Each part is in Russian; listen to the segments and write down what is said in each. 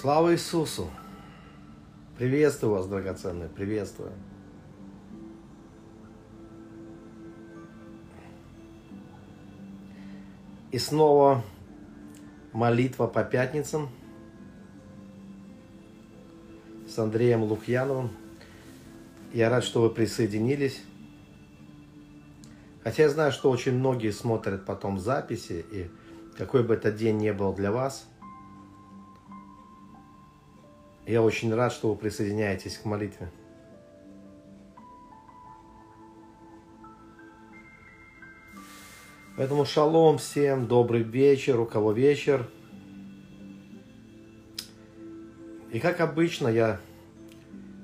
Слава Иисусу! Приветствую вас, драгоценные, приветствую. И снова молитва по пятницам с Андреем Лукьяновым. Я рад, что вы присоединились. Хотя я знаю, что очень многие смотрят потом записи, и какой бы этот день ни был для вас, я очень рад, что вы присоединяетесь к молитве. Поэтому шалом всем, добрый вечер, у кого вечер. И как обычно я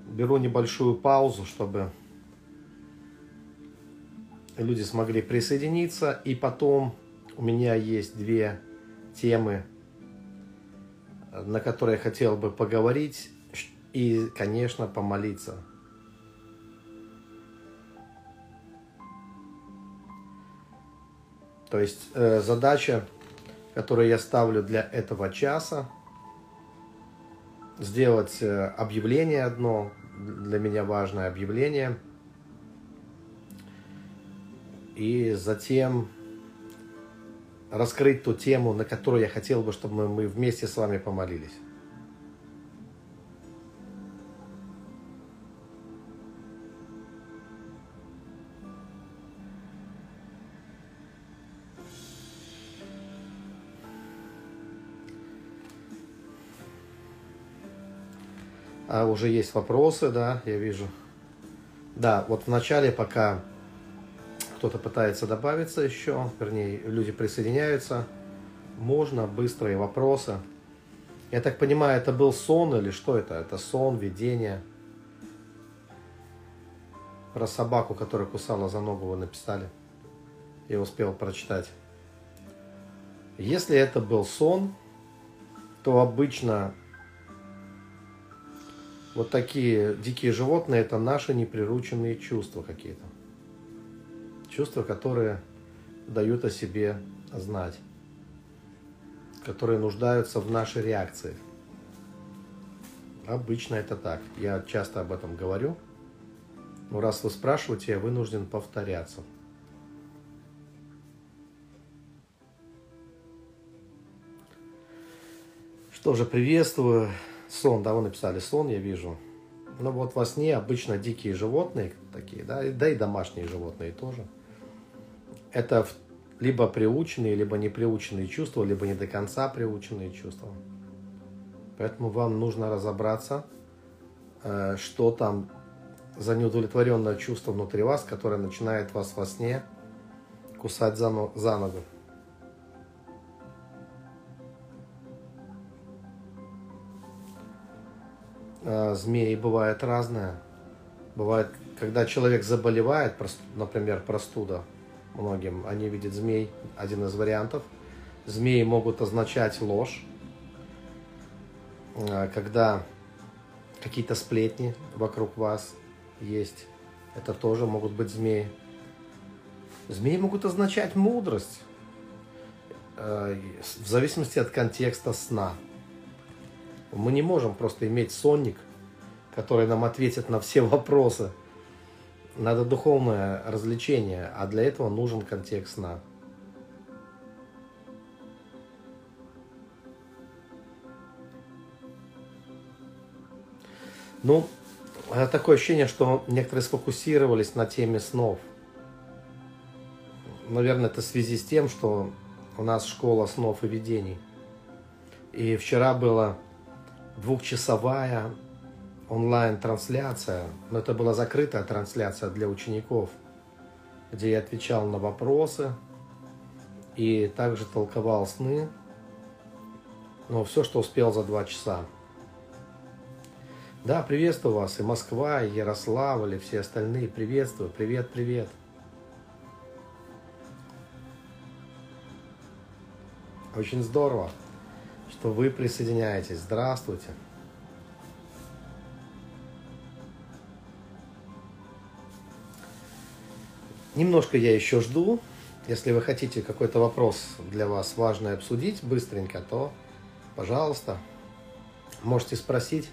беру небольшую паузу, чтобы люди смогли присоединиться. И потом у меня есть две темы, на которые хотел бы поговорить и, конечно, помолиться. То есть э, задача, которую я ставлю для этого часа, сделать э, объявление одно, для меня важное объявление, и затем раскрыть ту тему, на которую я хотел бы, чтобы мы вместе с вами помолились. А уже есть вопросы, да, я вижу. Да, вот в начале, пока кто-то пытается добавиться еще, вернее, люди присоединяются, можно быстрые вопросы. Я так понимаю, это был сон или что это? Это сон, видение. Про собаку, которая кусала за ногу, вы написали. Я успел прочитать. Если это был сон, то обычно вот такие дикие животные – это наши неприрученные чувства какие-то. Чувства, которые дают о себе знать, которые нуждаются в нашей реакции. Обычно это так. Я часто об этом говорю. Но раз вы спрашиваете, я вынужден повторяться. Что же, приветствую. Сон, да, вы написали сон, я вижу. Ну вот во сне обычно дикие животные такие, да, да и домашние животные тоже. Это либо приученные, либо неприученные чувства, либо не до конца приученные чувства. Поэтому вам нужно разобраться, э, что там за неудовлетворенное чувство внутри вас, которое начинает вас во сне кусать за ногу. Э, змеи бывает разное. Бывает, когда человек заболевает, например, простуда, многим, они видят змей, один из вариантов. Змеи могут означать ложь, э, когда какие-то сплетни вокруг вас есть, это тоже могут быть змеи. Змеи могут означать мудрость, э, в зависимости от контекста сна. Мы не можем просто иметь сонник, который нам ответит на все вопросы. Надо духовное развлечение, а для этого нужен контекст сна. Ну, такое ощущение, что некоторые сфокусировались на теме снов. Наверное, это в связи с тем, что у нас школа снов и видений. И вчера было двухчасовая онлайн-трансляция, но это была закрытая трансляция для учеников, где я отвечал на вопросы и также толковал сны, но все, что успел за два часа. Да, приветствую вас, и Москва, и Ярославль, и все остальные, приветствую, привет, привет. Очень здорово что вы присоединяетесь. Здравствуйте. Немножко я еще жду. Если вы хотите какой-то вопрос для вас важный обсудить быстренько, то, пожалуйста, Можете спросить.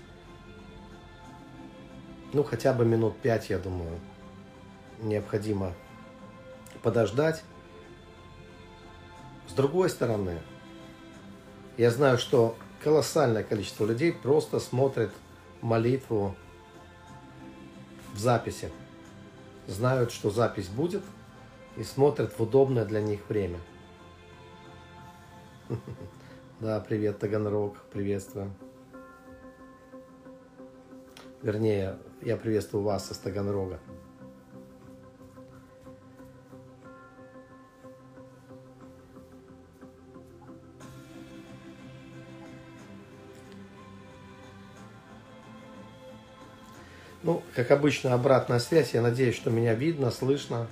Ну, хотя бы минут пять, я думаю, необходимо подождать. С другой стороны, я знаю, что колоссальное количество людей просто смотрят молитву в записи. Знают, что запись будет, и смотрят в удобное для них время. Да, привет, Таганрог, приветствую. Вернее, я приветствую вас из Таганрога. Ну, как обычно, обратная связь. Я надеюсь, что меня видно, слышно.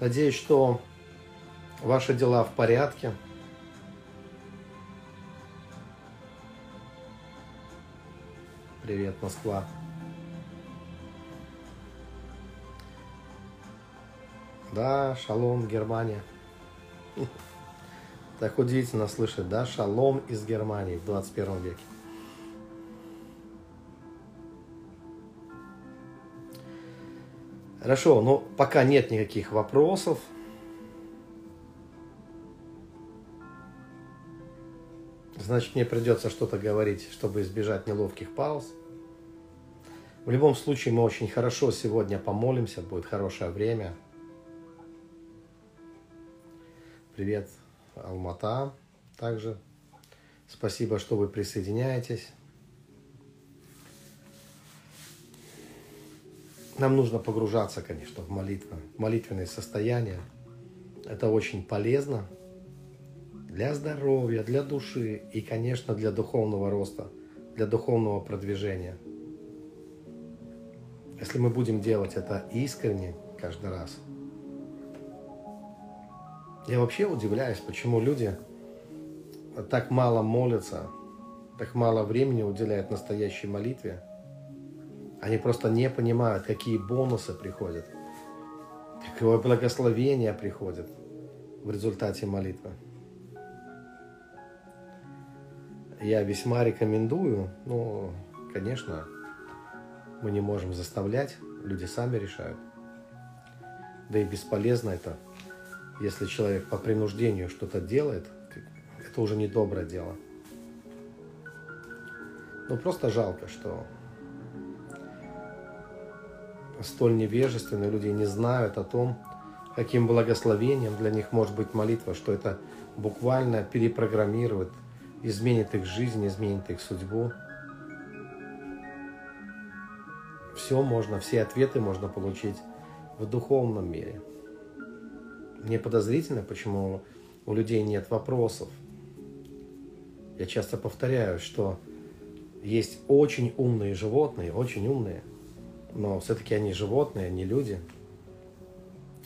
Надеюсь, что ваши дела в порядке. Привет, Москва. Да, шалом, Германия. Так удивительно слышать, да, шалом из Германии в 21 веке. Хорошо, но пока нет никаких вопросов. Значит, мне придется что-то говорить, чтобы избежать неловких пауз. В любом случае, мы очень хорошо сегодня помолимся, будет хорошее время. Привет, Алмата, также. Спасибо, что вы присоединяетесь. Нам нужно погружаться, конечно, в молитву, в молитвенное состояние. Это очень полезно для здоровья, для души и, конечно, для духовного роста, для духовного продвижения. Если мы будем делать это искренне каждый раз. Я вообще удивляюсь, почему люди так мало молятся, так мало времени уделяют настоящей молитве – они просто не понимают, какие бонусы приходят, какое благословение приходит в результате молитвы. Я весьма рекомендую, но, конечно, мы не можем заставлять, люди сами решают. Да и бесполезно это, если человек по принуждению что-то делает, это уже не доброе дело. Ну просто жалко, что столь невежественные люди не знают о том, каким благословением для них может быть молитва, что это буквально перепрограммирует, изменит их жизнь, изменит их судьбу. Все можно, все ответы можно получить в духовном мире. Мне подозрительно, почему у людей нет вопросов. Я часто повторяю, что есть очень умные животные, очень умные – но все-таки они животные, они люди.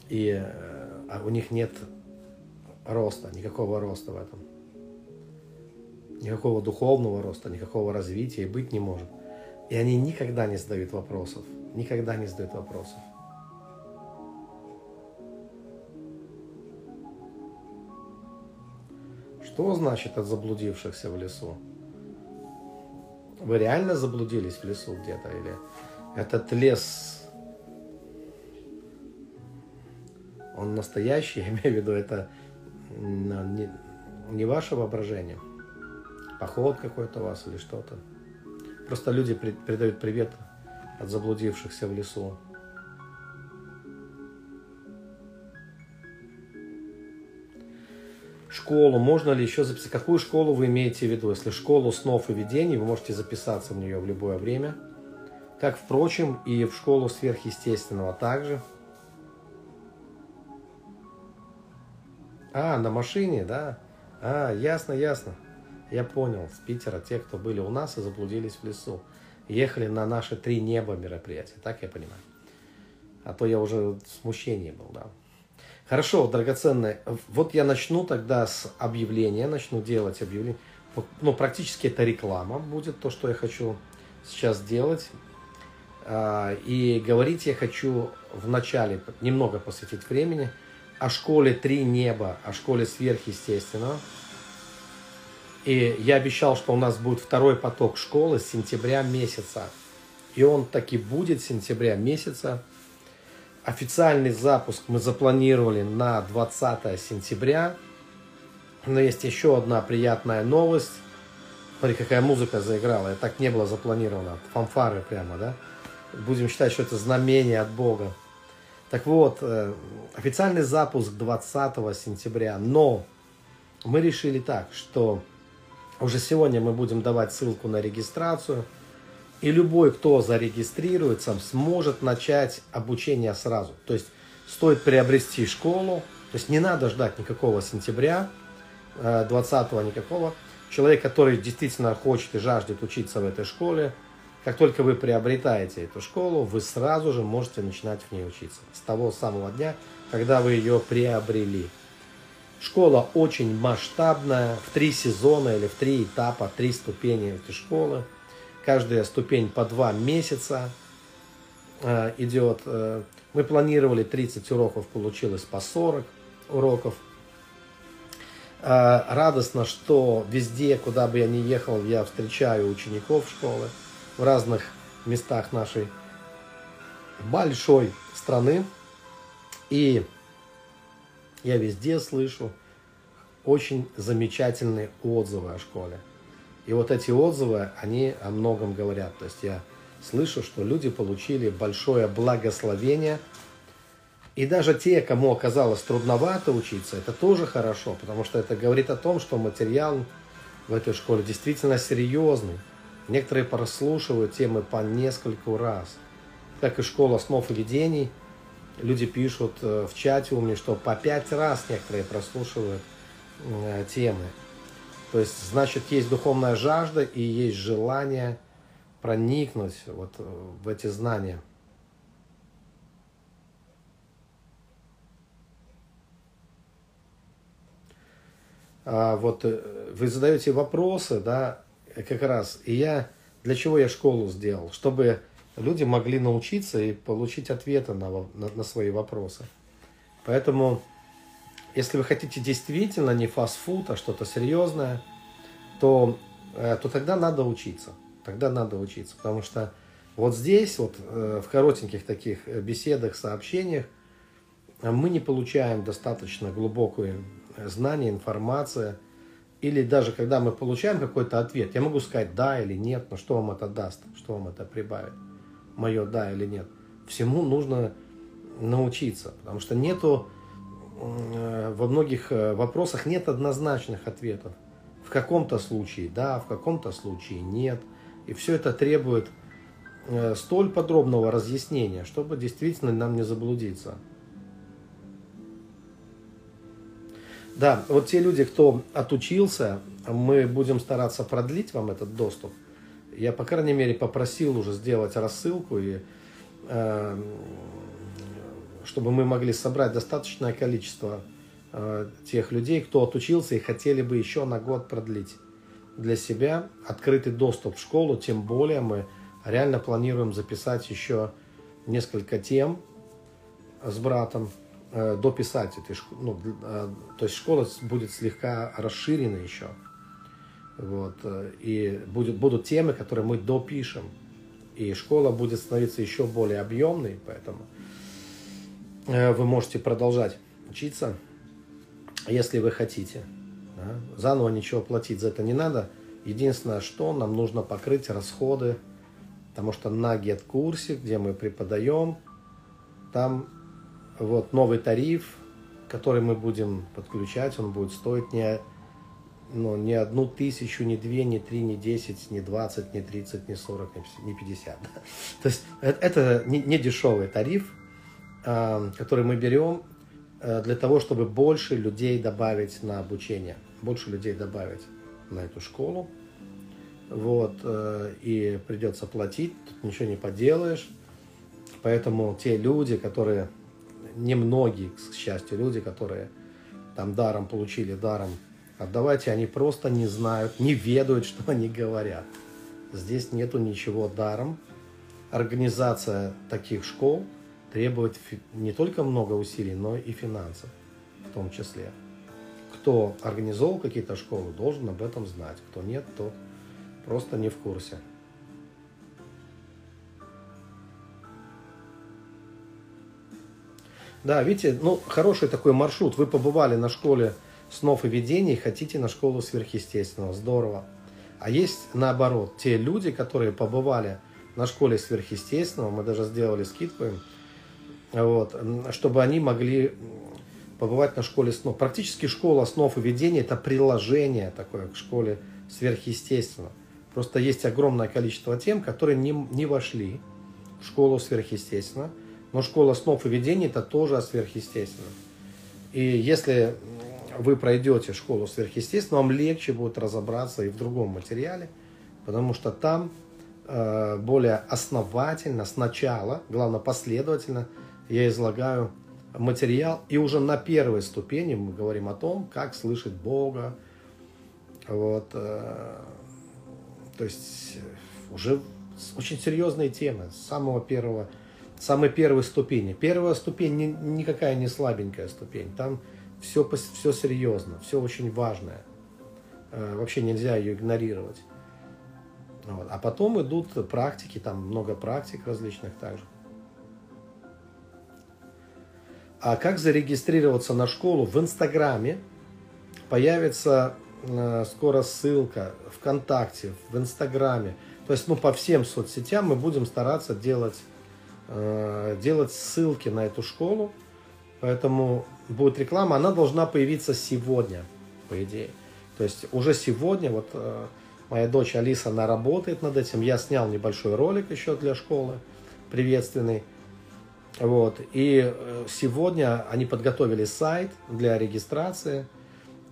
И а у них нет роста, никакого роста в этом. Никакого духовного роста, никакого развития и быть не может. И они никогда не задают вопросов. Никогда не задают вопросов. Что значит от заблудившихся в лесу? Вы реально заблудились в лесу где-то или этот лес, он настоящий, я имею в виду, это не, не ваше воображение, поход какой-то у вас или что-то. Просто люди передают привет от заблудившихся в лесу. Школу можно ли еще записать? Какую школу вы имеете в виду? Если школу снов и видений, вы можете записаться в нее в любое время – как, впрочем, и в школу сверхъестественного также. А, на машине, да? А, ясно, ясно. Я понял, с Питера те, кто были у нас и заблудились в лесу. Ехали на наши три неба мероприятия, так я понимаю. А то я уже в смущении был, да. Хорошо, драгоценные. Вот я начну тогда с объявления, начну делать объявление. Ну, практически это реклама будет, то, что я хочу сейчас сделать. А, и говорить я хочу в начале немного посвятить времени о школе «Три неба», о школе сверхъестественного. И я обещал, что у нас будет второй поток школы с сентября месяца. И он таки будет с сентября месяца. Официальный запуск мы запланировали на 20 сентября. Но есть еще одна приятная новость. Смотри, какая музыка заиграла. Это так не было запланировано. Фанфары прямо, да? Будем считать, что это знамение от Бога. Так вот, э, официальный запуск 20 сентября. Но мы решили так, что уже сегодня мы будем давать ссылку на регистрацию. И любой, кто зарегистрируется, сможет начать обучение сразу. То есть стоит приобрести школу. То есть не надо ждать никакого сентября, 20 э, никакого. Человек, который действительно хочет и жаждет учиться в этой школе, как только вы приобретаете эту школу, вы сразу же можете начинать в ней учиться. С того самого дня, когда вы ее приобрели. Школа очень масштабная, в три сезона или в три этапа, три ступени этой школы. Каждая ступень по два месяца э, идет. Э, мы планировали 30 уроков, получилось по 40 уроков. Э, радостно, что везде, куда бы я ни ехал, я встречаю учеников школы в разных местах нашей большой страны. И я везде слышу очень замечательные отзывы о школе. И вот эти отзывы, они о многом говорят. То есть я слышу, что люди получили большое благословение. И даже те, кому оказалось трудновато учиться, это тоже хорошо, потому что это говорит о том, что материал в этой школе действительно серьезный. Некоторые прослушивают темы по нескольку раз. Как и школа снов и видений – люди пишут э, в чате у меня, что по пять раз некоторые прослушивают э, темы. То есть, значит, есть духовная жажда и есть желание проникнуть вот э, в эти знания. А вот вы задаете вопросы, да, как раз. И я для чего я школу сделал? Чтобы люди могли научиться и получить ответы на, на, на свои вопросы. Поэтому, если вы хотите действительно не фастфуд, а что-то серьезное, то, э, то тогда надо учиться. Тогда надо учиться, потому что вот здесь, вот э, в коротеньких таких беседах, сообщениях, мы не получаем достаточно глубокое знание, информация. Или даже когда мы получаем какой-то ответ, я могу сказать да или нет, но что вам это даст, что вам это прибавит мое да или нет. Всему нужно научиться, потому что нету э, во многих э, вопросах нет однозначных ответов. В каком-то случае да, в каком-то случае нет. И все это требует э, столь подробного разъяснения, чтобы действительно нам не заблудиться. Да, вот те люди, кто отучился, мы будем стараться продлить вам этот доступ – я, по крайней мере, попросил уже сделать рассылку, и, э, чтобы мы могли собрать достаточное количество э, тех людей, кто отучился и хотели бы еще на год продлить для себя открытый доступ в школу, тем более мы реально планируем записать еще несколько тем с братом, дописать этой школы. Ну, э, то есть школа будет слегка расширена еще. Вот. Э, и будет, будут темы, которые мы допишем. И школа будет становиться еще более объемной, поэтому э, вы можете продолжать учиться, если вы хотите. Да? Заново ничего платить за это не надо. Единственное, что нам нужно покрыть расходы, потому что на GetCurse, где мы преподаем, там вот новый тариф, который мы будем подключать, он будет стоить не ну, ни одну тысячу, ни две, ни три, ни десять, ни двадцать, ни тридцать, ни сорок, ни пятьдесят. То есть это, это не, не дешевый тариф, э, который мы берем э, для того, чтобы больше людей добавить на обучение, больше людей добавить на эту школу. Вот, э, и придется платить, тут ничего не поделаешь. Поэтому те люди, которые, немногие, к счастью, люди, которые там даром получили, даром Отдавайте, они просто не знают, не ведают, что они говорят. Здесь нету ничего даром. Организация таких школ требует не только много усилий, но и финансов в том числе. кто организовал какие-то школы, должен об этом знать. Кто нет, то просто не в курсе. Да, видите, ну, хороший такой маршрут. Вы побывали на школе снов и видений, хотите на школу сверхъестественного. Здорово. А есть наоборот, те люди, которые побывали на школе сверхъестественного, мы даже сделали скидку им, вот, чтобы они могли побывать на школе снов. Практически школа снов и видений – это приложение такое к школе сверхъестественного. Просто есть огромное количество тем, которые не, не вошли в школу сверхъестественного, но школа снов и видений – это тоже о сверхъестественном. И если вы пройдете школу сверхъестественного, вам легче будет разобраться и в другом материале, потому что там э, более основательно, сначала, главное последовательно, я излагаю материал, и уже на первой ступени мы говорим о том, как слышать Бога, вот, э, то есть уже очень серьезные темы. С самого первого самой первой ступени. Первая ступень не, никакая не слабенькая ступень. Там все, все серьезно, все очень важное. Э, вообще нельзя ее игнорировать. Вот. А потом идут практики, там много практик различных также. А как зарегистрироваться на школу в Инстаграме? Появится э, скоро ссылка ВКонтакте, в Инстаграме. То есть, ну, по всем соцсетям мы будем стараться делать делать ссылки на эту школу. Поэтому будет реклама, она должна появиться сегодня, по идее. То есть уже сегодня, вот э, моя дочь Алиса, она работает над этим. Я снял небольшой ролик еще для школы, приветственный. Вот. И э, сегодня они подготовили сайт для регистрации.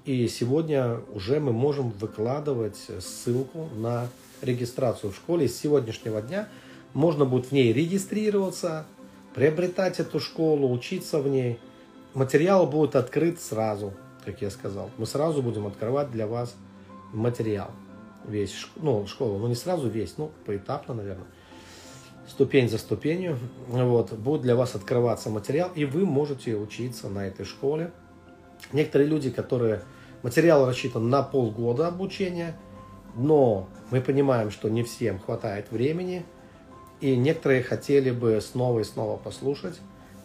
И сегодня уже мы можем выкладывать ссылку на регистрацию в школе. С сегодняшнего дня можно будет в ней регистрироваться, приобретать эту школу, учиться в ней. Материал будет открыт сразу, как я сказал. Мы сразу будем открывать для вас материал. Весь, ну, школу, ну не сразу весь, ну, поэтапно, наверное. Ступень за ступенью. Вот, будет для вас открываться материал, и вы можете учиться на этой школе. Некоторые люди, которые... Материал рассчитан на полгода обучения, но мы понимаем, что не всем хватает времени – и некоторые хотели бы снова и снова послушать.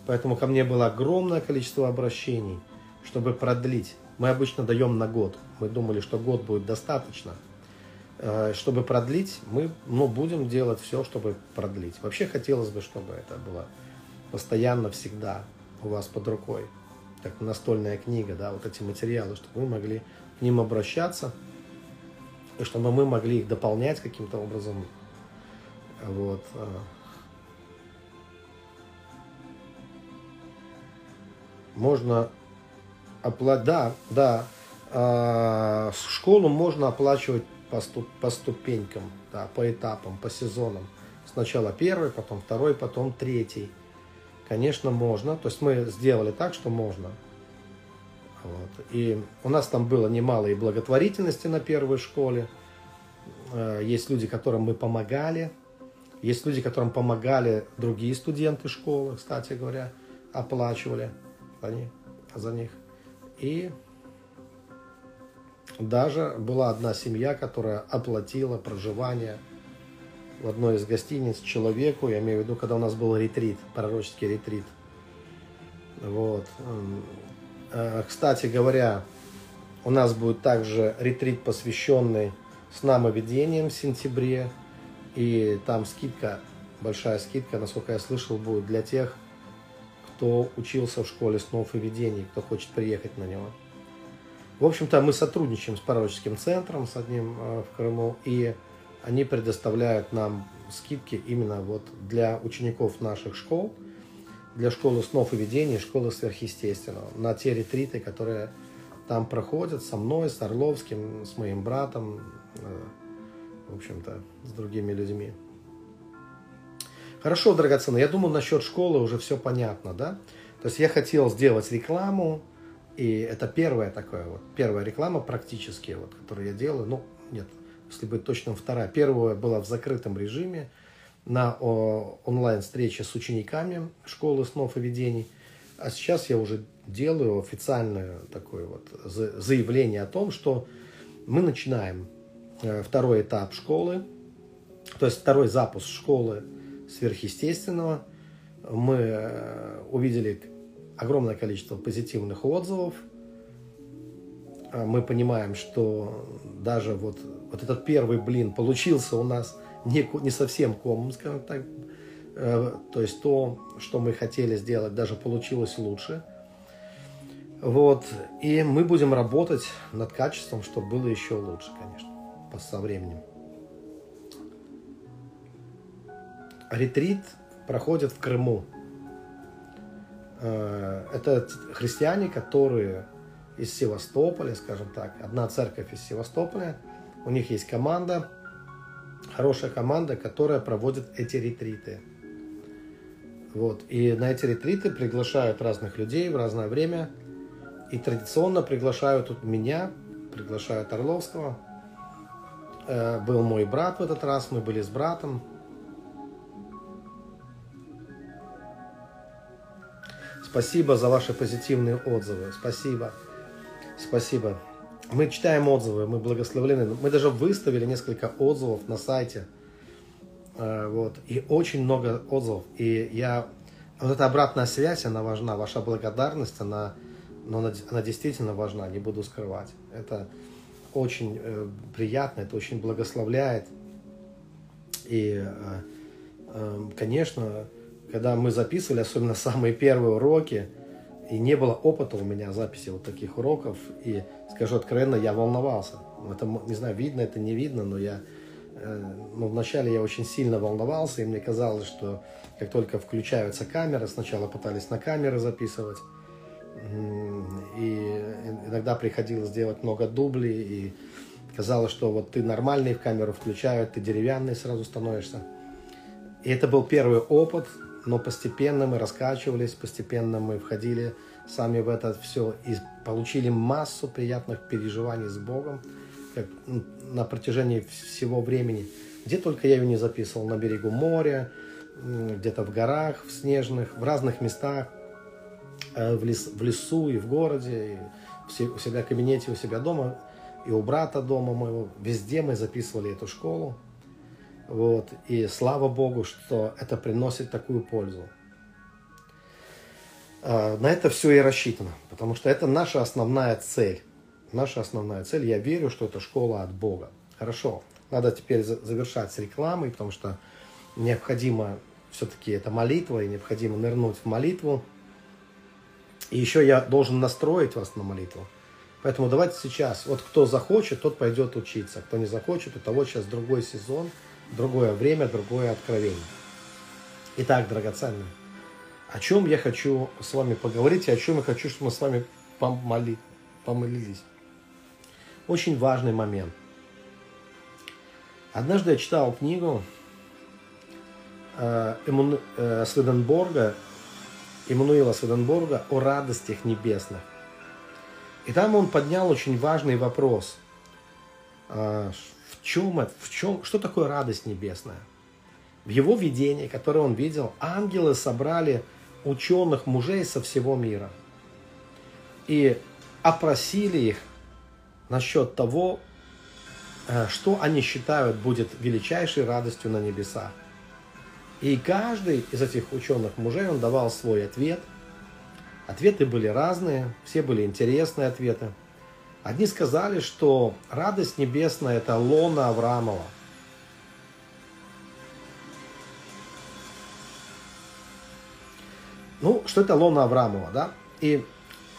Поэтому ко мне было огромное количество обращений, чтобы продлить. Мы обычно даем на год. Мы думали, что год будет достаточно. Э, чтобы продлить, мы ну, будем делать все, чтобы продлить. Вообще хотелось бы, чтобы это было постоянно, всегда у вас под рукой. Как настольная книга, да, вот эти материалы, чтобы вы могли к ним обращаться, и чтобы мы могли их дополнять каким-то образом, вот. А. Можно оплатить, да, да, а, школу можно оплачивать по, ступ, по ступенькам, да, по этапам, по сезонам. Сначала первый, потом второй, потом третий. Конечно, можно. То есть мы сделали так, что можно. Вот. И у нас там было немало и благотворительности на первой школе. Э, есть люди, которым мы помогали есть люди, которым помогали другие студенты школы, кстати говоря, оплачивали они, за них. И даже была одна семья, которая оплатила проживание в одной из гостиниц человеку, я имею в виду, когда у нас был ретрит, пророческий ретрит. Вот. Э, кстати говоря, у нас будет также ретрит, посвященный снамоведениям в сентябре. И там скидка, большая скидка, насколько я слышал, будет для тех, кто учился в школе снов и видений, кто хочет приехать на него. В общем-то, мы сотрудничаем с пророческим центром, с одним э, в Крыму, и они предоставляют нам скидки именно вот для учеников наших школ, для школы снов и видений, школы сверхъестественного, на те ретриты, которые там проходят со мной, с Орловским, с моим братом, э, в общем-то, с другими людьми. Хорошо, драгоценные, я думаю, насчет школы уже все понятно, да? То есть я хотел сделать рекламу, и это первая такая вот, первая реклама практически, вот, которую я делаю, ну, нет, если быть точным, вторая. Первая была в закрытом режиме на онлайн-встрече с учениками школы снов и видений, а сейчас я уже делаю официальное такое вот заявление о том, что мы начинаем второй этап школы, то есть второй запуск школы сверхъестественного. Мы э, увидели огромное количество позитивных отзывов. А мы понимаем, что даже вот, вот этот первый блин получился у нас не, не совсем комом, скажем так. Э, то есть то, что мы хотели сделать, даже получилось лучше. Вот. И мы будем работать над качеством, чтобы было еще лучше, конечно, со временем. Ретрит проходит в Крыму. Э, это христиане, которые из Севастополя, скажем так, одна церковь из Севастополя, у них есть команда, хорошая команда, которая проводит эти ретриты. Вот. И на эти ретриты приглашают разных людей в разное время. И традиционно приглашают тут меня, приглашают Орловского. Э, был мой брат в этот раз, мы были с братом. Спасибо за ваши позитивные отзывы. Спасибо. Спасибо. Мы читаем отзывы, мы благословлены. Мы даже выставили несколько отзывов на сайте. Э, вот. И очень много отзывов. И я... Вот эта обратная связь, она важна. Ваша благодарность, она, но она, она действительно важна, не буду скрывать. Это очень э, приятно, это очень благословляет. И, э, э, конечно, когда мы записывали, особенно самые первые уроки, и не было опыта у меня записи вот таких уроков, и скажу откровенно, я волновался. Это, не знаю, видно это, не видно, но я, э, ну, вначале я очень сильно волновался, и мне казалось, что как только включаются камеры, сначала пытались на камеры записывать, и иногда приходилось делать много дублей, и казалось, что вот ты нормальный в камеру включают, ты деревянный сразу становишься. И это был первый опыт, но постепенно мы раскачивались, постепенно мы входили сами в это все и получили массу приятных переживаний с Богом как, на протяжении всего времени. Где только я ее не записывал, на берегу моря, где-то в горах, в снежных, в разных местах, в, лес, в лесу и в городе, и у себя в кабинете, у себя дома, и у брата дома моего. Везде мы записывали эту школу. Вот. И слава Богу, что это приносит такую пользу. А, на это все и рассчитано, потому что это наша основная цель. Наша основная цель. Я верю, что это школа от Бога. Хорошо, надо теперь завершать с рекламой, потому что необходимо все-таки это молитва, и необходимо нырнуть в молитву. И еще я должен настроить вас на молитву. Поэтому давайте сейчас, вот кто захочет, тот пойдет учиться. Кто не захочет, у того сейчас другой сезон – другое время, другое откровение. Итак, драгоценные, о чем я хочу с вами поговорить и о чем я хочу, чтобы мы с вами помоли, помолились. Очень важный момент. Однажды я читал книгу э, Эмману, э, Сведенборга, Эммануила Сведенборга о радостях небесных. И там он поднял очень важный вопрос. Э, чем это, в чем, что такое радость небесная? В его видении, которое он видел, ангелы собрали ученых мужей со всего мира и опросили их насчет того, э, что они считают будет величайшей радостью на небесах. И каждый из этих ученых мужей, он давал свой ответ. Ответы были разные, все были интересные ответы. Одни сказали, что радость небесная – это лона Авраамова. Ну, что это лона Авраамова, да? И,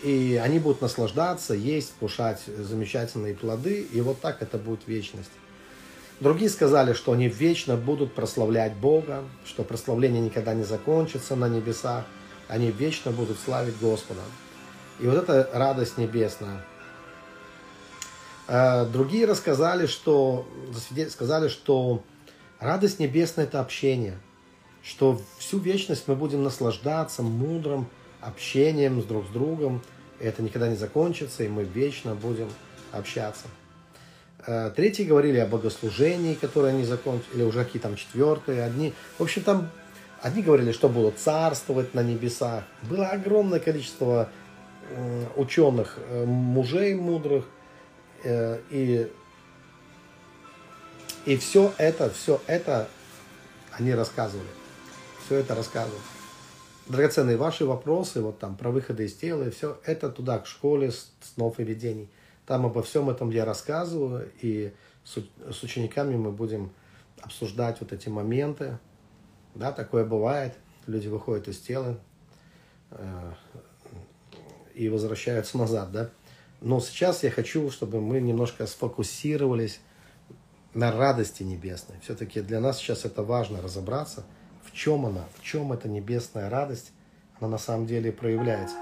и они будут наслаждаться, есть, кушать замечательные плоды, и вот так это будет вечность. Другие сказали, что они вечно будут прославлять Бога, что прославление никогда не закончится на небесах, они вечно будут славить Господа. И вот эта радость небесная – Э, другие рассказали, что, сказали, что радость небесная – это общение, что всю вечность мы будем наслаждаться мудрым общением с друг с другом, это никогда не закончится, и мы вечно будем общаться. Э, третьи говорили о богослужении, которое они закончили, или уже какие там четвертые, одни. В общем, там одни говорили, что будут царствовать на небесах. Было огромное количество ученых, э, мужей мудрых, э, и, и все это, все это они рассказывали. Все это рассказывали. Драгоценные ваши вопросы, вот там про выходы из тела, и все это туда, к школе снов и видений. Там обо всем этом я рассказываю, и с, учениками мы будем обсуждать вот эти моменты. Да, такое бывает. Люди выходят из тела э, и возвращаются назад, да. Но сейчас я хочу, чтобы мы немножко сфокусировались на радости небесной. Все-таки для нас сейчас это важно разобраться, в чем она, в чем эта небесная радость, она на самом деле проявляется.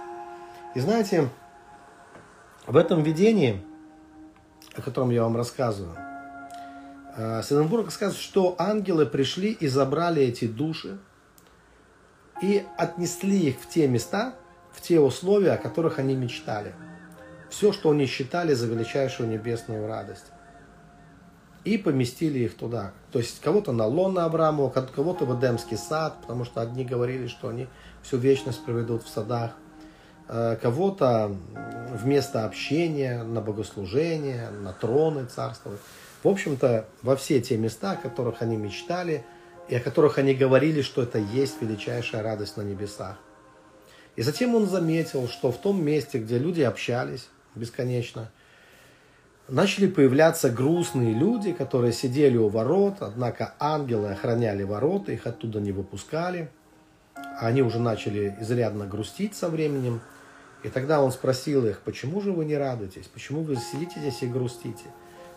И знаете, в этом видении, о котором я вам рассказываю, э, Сиденбург рассказывает, что ангелы пришли и забрали эти души и отнесли их в те места, в те условия, о которых они мечтали. Все, что они считали за величайшую небесную радость. И поместили их туда. То есть кого-то на лона Авраамова, кого-то в Эдемский сад, потому что одни говорили, что они всю вечность проведут в садах. Э, кого-то вместо общения, на богослужение, на троны царствовать. В общем-то, во все те места, о которых они мечтали, и о которых они говорили, что это есть величайшая радость на небесах. И затем он заметил, что в том месте, где люди общались бесконечно, начали появляться грустные люди, которые сидели у ворот, однако ангелы охраняли ворота, их оттуда не выпускали. Они уже начали изрядно грустить со временем. И тогда он спросил их, почему же вы не радуетесь, почему вы сидите здесь и грустите?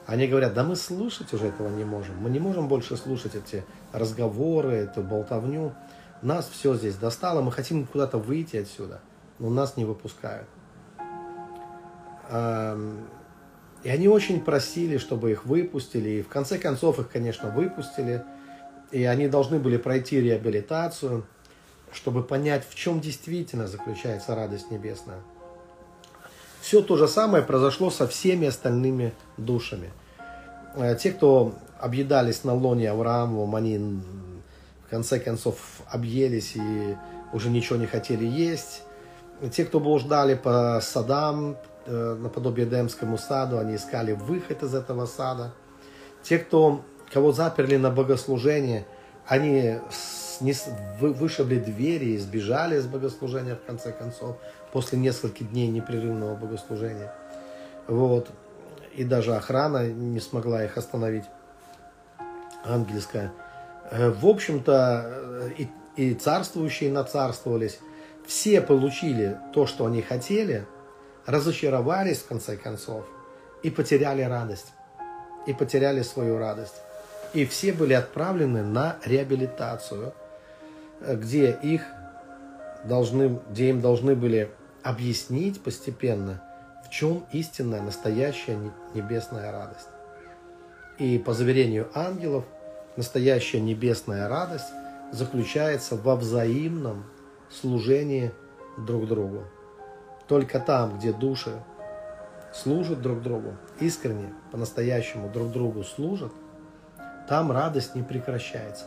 Они говорят, да мы слушать уже этого не можем, мы не можем больше слушать эти разговоры, эту болтовню. Нас все здесь достало, мы хотим куда-то выйти отсюда, но нас не выпускают. И они очень просили, чтобы их выпустили, и в конце концов их, конечно, выпустили, и они должны были пройти реабилитацию, чтобы понять, в чем действительно заключается радость небесная. Все то же самое произошло со всеми остальными душами. Э, те, кто объедались на лоне Авраамовом, они в конце концов объелись и уже ничего не хотели есть. Те, кто блуждали по садам, э, наподобие Эдемскому саду, они искали выход из этого сада. Те, кто, кого заперли на богослужение, они вышибли двери и сбежали из богослужения в конце концов, после нескольких дней непрерывного богослужения. Вот. И даже охрана не смогла их остановить, ангельская. Э, в общем-то, э, и, и царствующие нацарствовались. Все получили то, что они хотели, разочаровались в конце концов и потеряли радость. И потеряли свою радость. И все были отправлены на реабилитацию, э, где их должны, где им должны были объяснить постепенно, в чем истинная, настоящая небесная радость. И по заверению ангелов, Настоящая небесная радость заключается во взаимном служении друг другу. Только там, где души служат друг другу, искренне, по-настоящему друг другу служат, там радость не прекращается.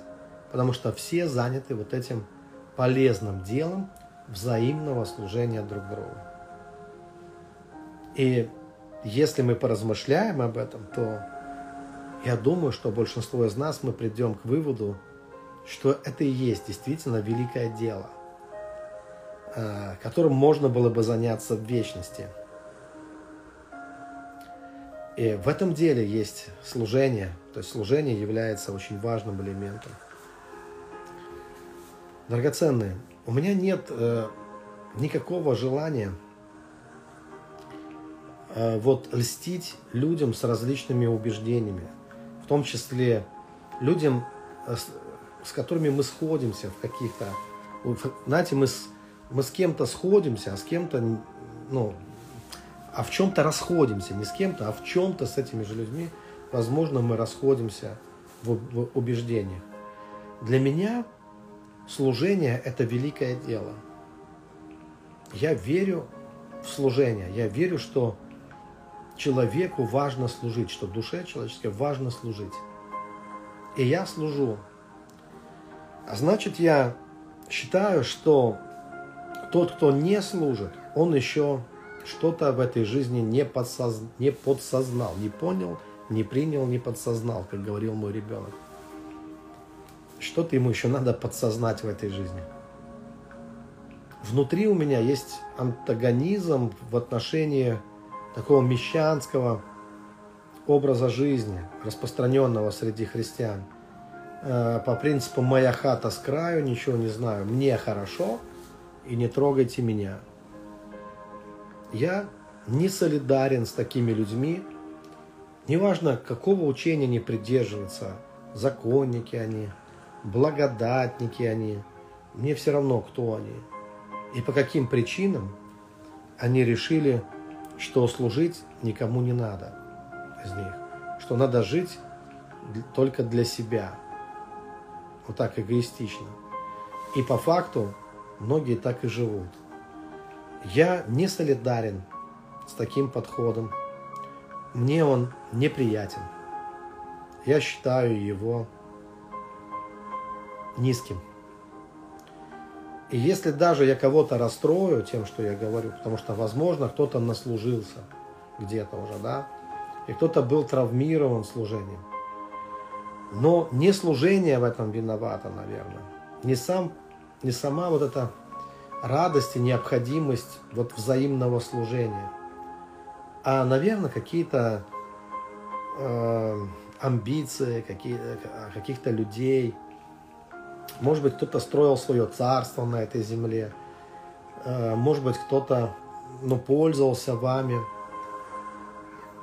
Потому что все заняты вот этим полезным делом взаимного служения друг другу. И если мы поразмышляем об этом, то я думаю, что большинство из нас мы придем к выводу, что это и есть действительно великое дело, э, которым можно было бы заняться в вечности. И в этом деле есть служение, то есть служение является очень важным элементом. Драгоценные, у меня нет э, никакого желания э, вот льстить людям с различными убеждениями в том числе людям, э, с, которыми мы сходимся в каких-то... Знаете, мы с, мы с кем-то сходимся, а с кем-то, ну, а в чем-то расходимся, не с кем-то, а в чем-то с этими же людьми, возможно, мы расходимся в, убеждениях. Для меня служение – это великое дело. Я верю в служение, я верю, что человеку важно служить, что душе человеческой важно служить. И я служу. А значит, я считаю, что тот, кто не служит, он еще что-то в этой жизни не, подсоз... не подсознал, не понял, не принял, не подсознал, как говорил мой ребенок. Что-то ему еще надо подсознать в этой жизни. Внутри у меня есть антагонизм в отношении такого мещанского образа жизни, распространенного среди христиан. Э, по принципу «моя хата с краю, ничего не знаю, мне хорошо, и не трогайте меня». Я не солидарен с такими людьми, неважно, какого учения они придерживаются, законники они, благодатники они, мне все равно, кто они и по каким причинам они решили, что служить никому не надо из них, что надо жить только для себя, вот так эгоистично. И по факту многие так и живут. Я не солидарен с таким подходом. Мне он неприятен. Я считаю его низким. И если даже я кого-то расстрою тем, что я говорю, потому что, возможно, кто-то наслужился где-то уже, да, и кто-то был травмирован служением. Но не служение в этом виновато, наверное. Не, сам, не сама вот эта радость и необходимость вот взаимного служения, а, наверное, какие-то э, амбиции какие, каких-то людей – может быть, кто-то строил свое царство на этой земле. Э, может быть, кто-то ну, пользовался вами.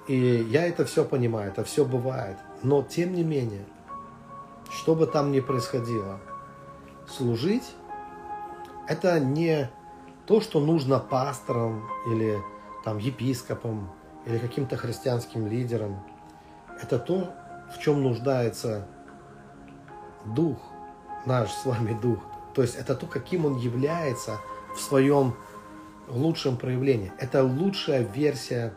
И я это все понимаю, это все бывает. Но тем не менее, что бы там ни происходило, служить – это не то, что нужно пасторам или там епископам или каким-то христианским лидерам. Это то, в чем нуждается дух – наш с вами дух. То есть это то, каким он является в своем лучшем проявлении. Это лучшая версия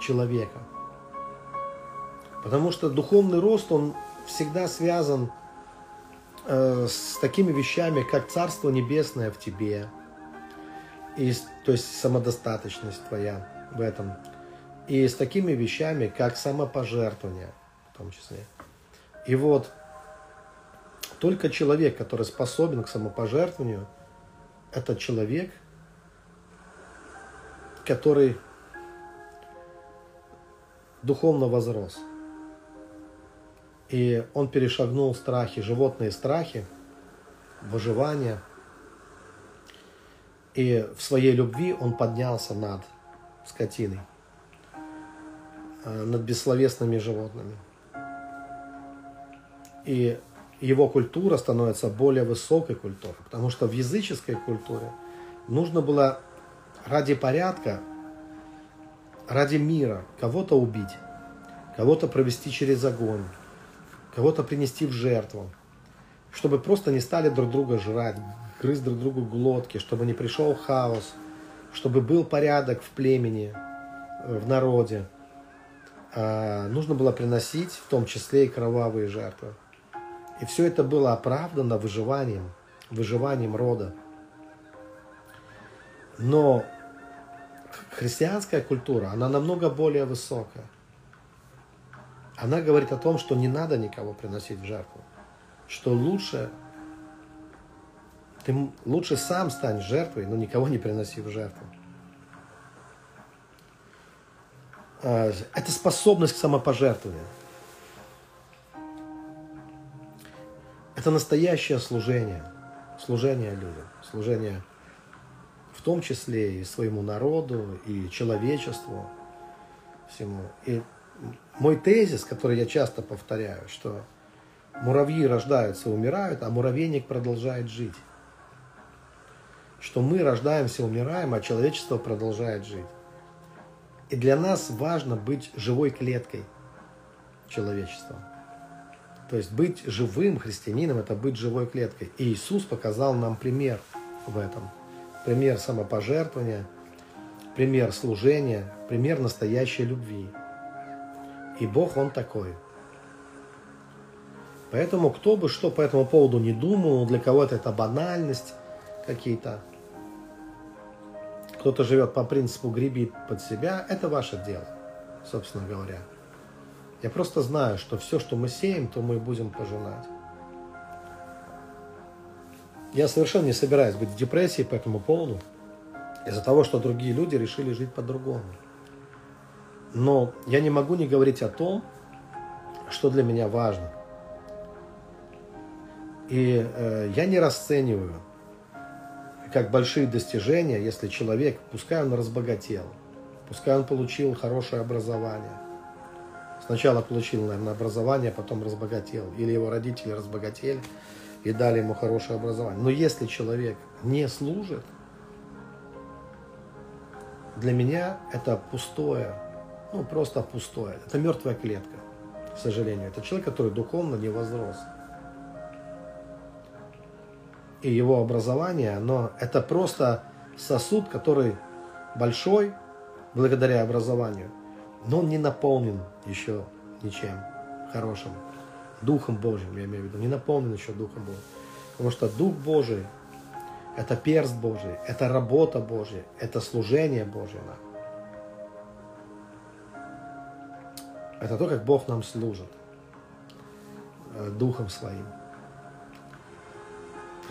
человека. Потому что духовный рост, он всегда связан э, с такими вещами, как Царство Небесное в тебе, и, то есть самодостаточность твоя в этом, и с такими вещами, как самопожертвование в том числе. И вот только человек, который способен к самопожертвованию, это человек, который духовно возрос. И он перешагнул страхи, животные страхи, выживание. И в своей любви он поднялся над скотиной, э, над бессловесными животными. И его культура становится более высокой культурой. Потому что в языческой культуре нужно было ради порядка, ради мира кого-то убить, кого-то провести через огонь, кого-то принести в жертву, чтобы просто не стали друг друга жрать, грызть друг другу глотки, чтобы не пришел хаос, чтобы был порядок в племени, э, в народе. А, нужно было приносить в том числе и кровавые жертвы. И все это было оправдано выживанием, выживанием рода. Но христианская культура, она намного более высокая. Она говорит о том, что не надо никого приносить в жертву. Что лучше, ты лучше сам стань жертвой, но никого не приноси в жертву. А, это способность к самопожертвованию. Это настоящее служение, служение людям, служение в том числе и своему народу, и человечеству, всему. И мой тезис, который я часто повторяю, что муравьи рождаются умирают, а муравейник продолжает жить. Что мы рождаемся, умираем, а человечество продолжает жить. И для нас важно быть живой клеткой человечества. То есть быть живым христианином – это быть живой клеткой. И Иисус показал нам пример в этом. Пример самопожертвования, пример служения, пример настоящей любви. И Бог, Он такой. Поэтому кто бы что по этому поводу не думал, для кого-то это банальность какие-то. кто-то живет по принципу греби под себя, это ваше дело, собственно говоря. Я просто знаю, что все, что мы сеем, то мы будем пожинать. Я совершенно не собираюсь быть в депрессии по этому поводу, из-за того, что другие люди решили жить по-другому. Но я не могу не говорить о том, что для меня важно. И э, я не расцениваю как большие достижения, если человек, пускай он разбогател, пускай он получил хорошее образование. Сначала получил, наверное, образование, потом разбогател. Или его родители разбогатели и дали ему хорошее образование. Но если человек не служит, для меня это пустое, ну просто пустое. Это мертвая клетка, к сожалению. Это человек, который духовно не возрос и его образование, но это просто сосуд, который большой благодаря образованию, но он не наполнен еще ничем хорошим. Духом Божьим, я имею в виду, не наполнен еще Духом Божьим. Потому что Дух Божий – это перст Божий, это работа Божья, это служение Божье. Это то, как Бог нам служит э, Духом Своим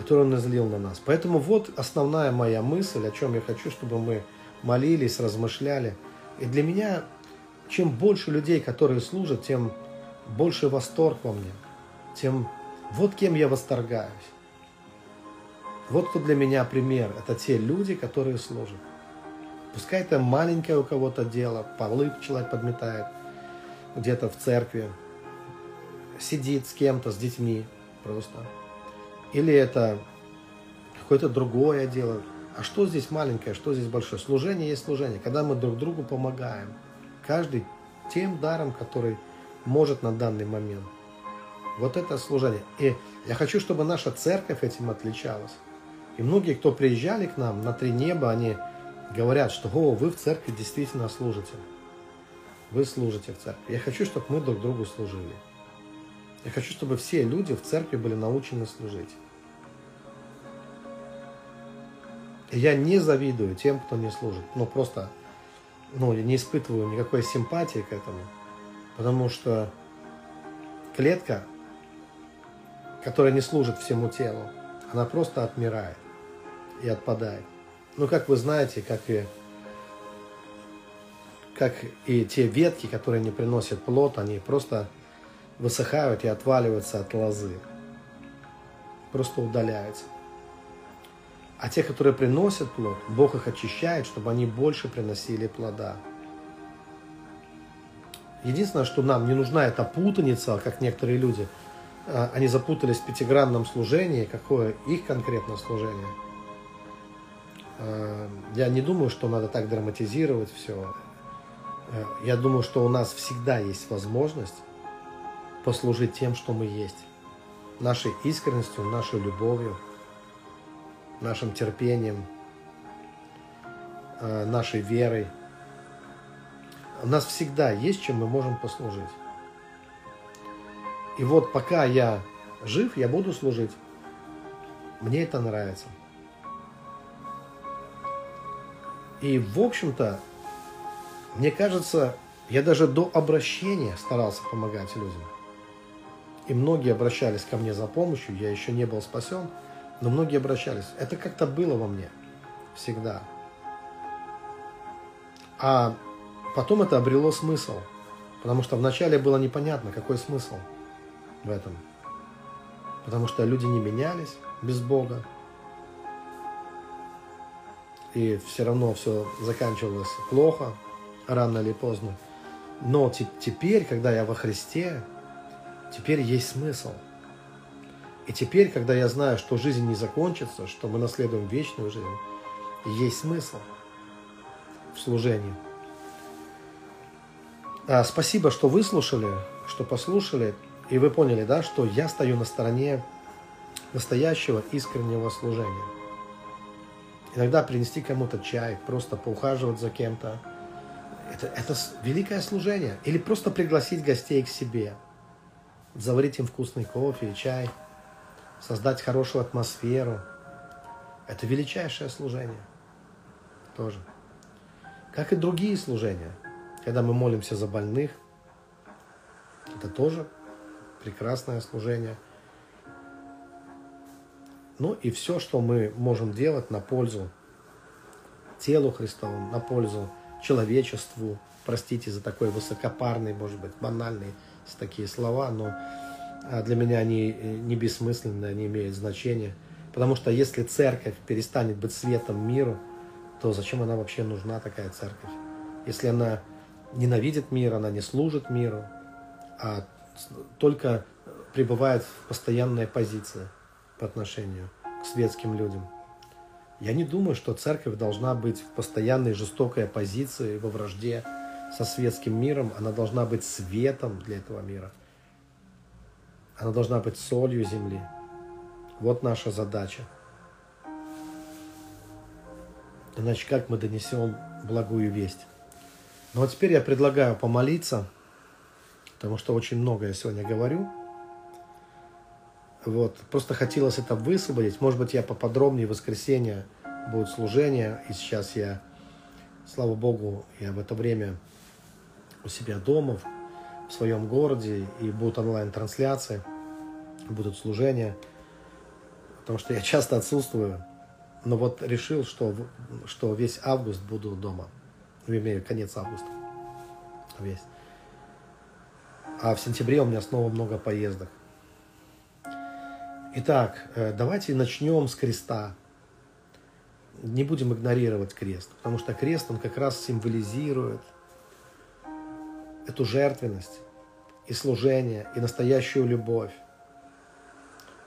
который Он излил на нас. Поэтому вот основная моя мысль, о чем я хочу, чтобы мы молились, размышляли. И для меня, чем больше людей, которые служат, тем больше восторг во мне. Тем вот кем я восторгаюсь. Вот кто для меня пример. Это те люди, которые служат. Пускай это маленькое у кого-то дело, полы человек подметает где-то в церкви, сидит с кем-то, с детьми просто или это какое-то другое дело. А что здесь маленькое, что здесь большое? Служение есть служение, когда мы друг другу помогаем. Каждый тем даром, который может на данный момент. Вот это служение. И я хочу, чтобы наша церковь этим отличалась. И многие, кто приезжали к нам на три неба, они говорят, что О, вы в церкви действительно служите. Вы служите в церкви. Я хочу, чтобы мы друг другу служили. Я хочу, чтобы все люди в церкви были научены служить. Я не завидую тем, кто не служит. Ну, просто, ну, я не испытываю никакой симпатии к этому. Потому что клетка, которая не служит всему телу, она просто отмирает и отпадает. Ну, как вы знаете, как и, как и те ветки, которые не приносят плод, они просто высыхают и отваливаются от лозы. Просто удаляются. А те, которые приносят плод, Бог их очищает, чтобы они больше приносили плода. Единственное, что нам не нужна эта путаница, как некоторые люди, а, они запутались в пятигранном служении, какое их конкретно служение. А, я не думаю, что надо так драматизировать все. А, я думаю, что у нас всегда есть возможность послужить тем, что мы есть. Нашей искренностью, нашей любовью, нашим терпением, э, нашей верой. У нас всегда есть, чем мы можем послужить. И вот пока я жив, я буду служить. Мне это нравится. И, в общем-то, мне кажется, я даже до обращения старался помогать людям. И многие обращались ко мне за помощью, я еще не был спасен, но многие обращались. Это как-то было во мне всегда. А потом это обрело смысл, потому что вначале было непонятно, какой смысл в этом. Потому что люди не менялись без Бога. И все равно все заканчивалось плохо, рано или поздно. Но теперь, когда я во Христе, теперь есть смысл. И теперь, когда я знаю, что жизнь не закончится, что мы наследуем вечную жизнь, есть смысл в служении. А, спасибо, что выслушали, что послушали, и вы поняли, да, что я стою на стороне настоящего искреннего служения. Иногда принести кому-то чай, просто поухаживать за кем-то. Это, это великое служение. Или просто пригласить гостей к себе – заварить им вкусный кофе и чай, создать хорошую атмосферу. Это величайшее служение. тоже. Как и другие служения. Когда мы молимся за больных, это тоже прекрасное служение. Ну и все, что мы можем делать на пользу телу Христову, на пользу человечеству. Простите за такой высокопарный, может быть, банальный такие слова, но а, для меня они э, не бессмысленны, они имеют значение. Потому что если церковь перестанет быть светом миру, то зачем она вообще нужна, такая церковь? Если она ненавидит мир, она не служит миру, а только пребывает в постоянной оппозиции по отношению к светским людям. Я не думаю, что церковь должна быть в постоянной жестокой оппозиции, во вражде со светским миром. Она должна быть светом для этого мира. Она должна быть солью земли. Вот наша задача. Иначе как мы донесем благую весть? Ну а теперь я предлагаю помолиться, потому что очень много я сегодня говорю. Вот, просто хотелось это высвободить. Может быть, я поподробнее в воскресенье будет служение. И сейчас я, слава Богу, я в это время у себя дома, в своем городе, и будут онлайн-трансляции, будут служения, потому что я часто отсутствую. Но вот решил, что, что весь август буду дома. Ну, имею конец августа. Весь. А в сентябре у меня снова много поездок. Итак, э, давайте начнем с креста. Не будем игнорировать крест, потому что крест, он как раз символизирует эту жертвенность и служение, и настоящую любовь.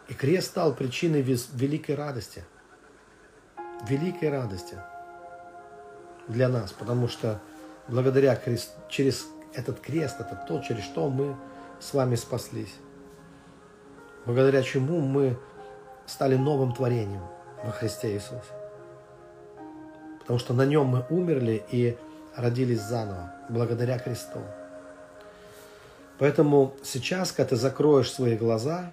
И крест стал причиной великой радости. Великой радости для нас, потому что благодаря крест, через этот крест, это то, через что мы с вами спаслись благодаря чему мы стали новым творением во Христе Иисусе. Потому что на нем мы умерли и родились заново, благодаря кресту. Поэтому сейчас, когда ты закроешь свои глаза,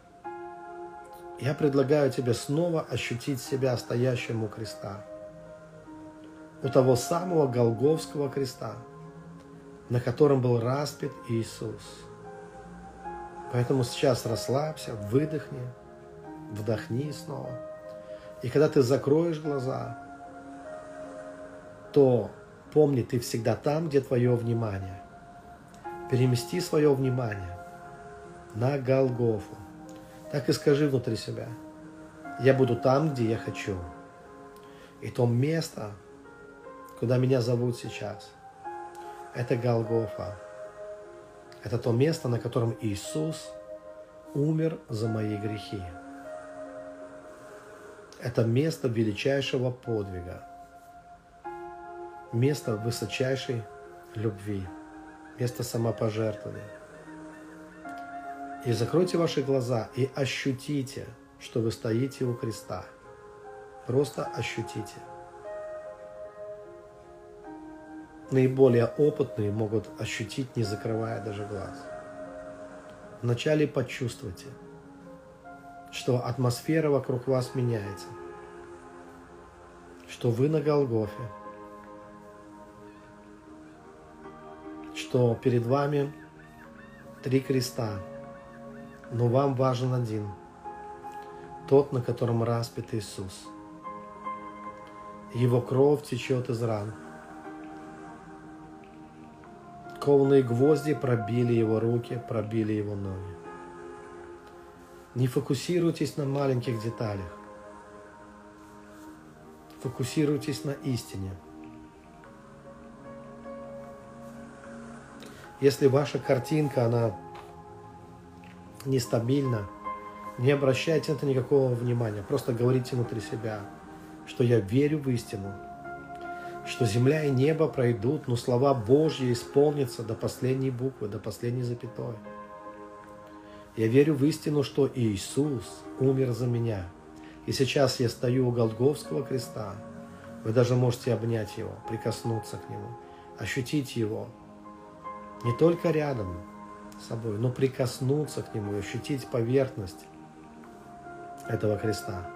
я предлагаю тебе снова ощутить себя стоящим у креста. У того самого Голговского креста, на котором был распят Иисус – Поэтому сейчас расслабься, выдохни, вдохни снова. И когда ты закроешь глаза, то помни, ты всегда там, где твое внимание. Перемести свое внимание на Голгофу. Так и скажи внутри себя. Я буду там, где я хочу. И то место, куда меня зовут сейчас, это Голгофа. Это то место, на котором Иисус умер за мои грехи. Это место величайшего подвига, место высочайшей любви, место самопожертвования. И закройте ваши глаза и ощутите, что вы стоите у креста. Просто ощутите – наиболее опытные могут ощутить, не закрывая даже глаз. Вначале почувствуйте, что атмосфера вокруг вас меняется, что вы на Голгофе, что перед вами три креста, но вам важен один, тот, на котором распят Иисус. Его кровь течет из ран – Кованые гвозди пробили его руки, пробили его ноги. Не фокусируйтесь на маленьких деталях. Фокусируйтесь на истине. Если ваша картинка, она нестабильна, не обращайте на это никакого внимания. Просто говорите внутри себя, что я верю в истину, что земля и небо пройдут, но слова Божьи исполнятся до последней буквы, до последней запятой. Я верю в истину, что Иисус умер за меня. И сейчас я стою у Голговского креста. Вы даже можете обнять Его, прикоснуться к Нему, ощутить Его. Не только рядом с собой, но прикоснуться к Нему, ощутить поверхность этого креста.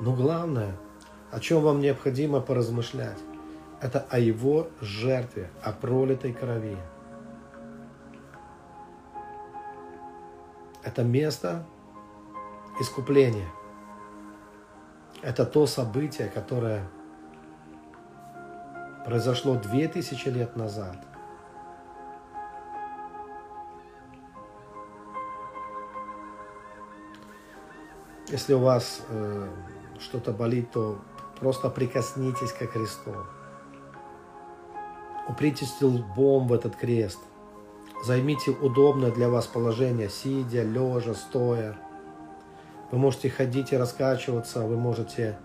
Но главное, о чем вам необходимо поразмышлять, это о Его жертве, о пролитой крови. Это место искупления. Это то событие, которое произошло две тысячи лет назад. Если у вас э, что-то болит, то просто прикоснитесь к Христу. Упритесь лбом в этот крест. Займите удобное для вас положение, сидя, лежа, стоя. Вы можете ходить и раскачиваться, вы можете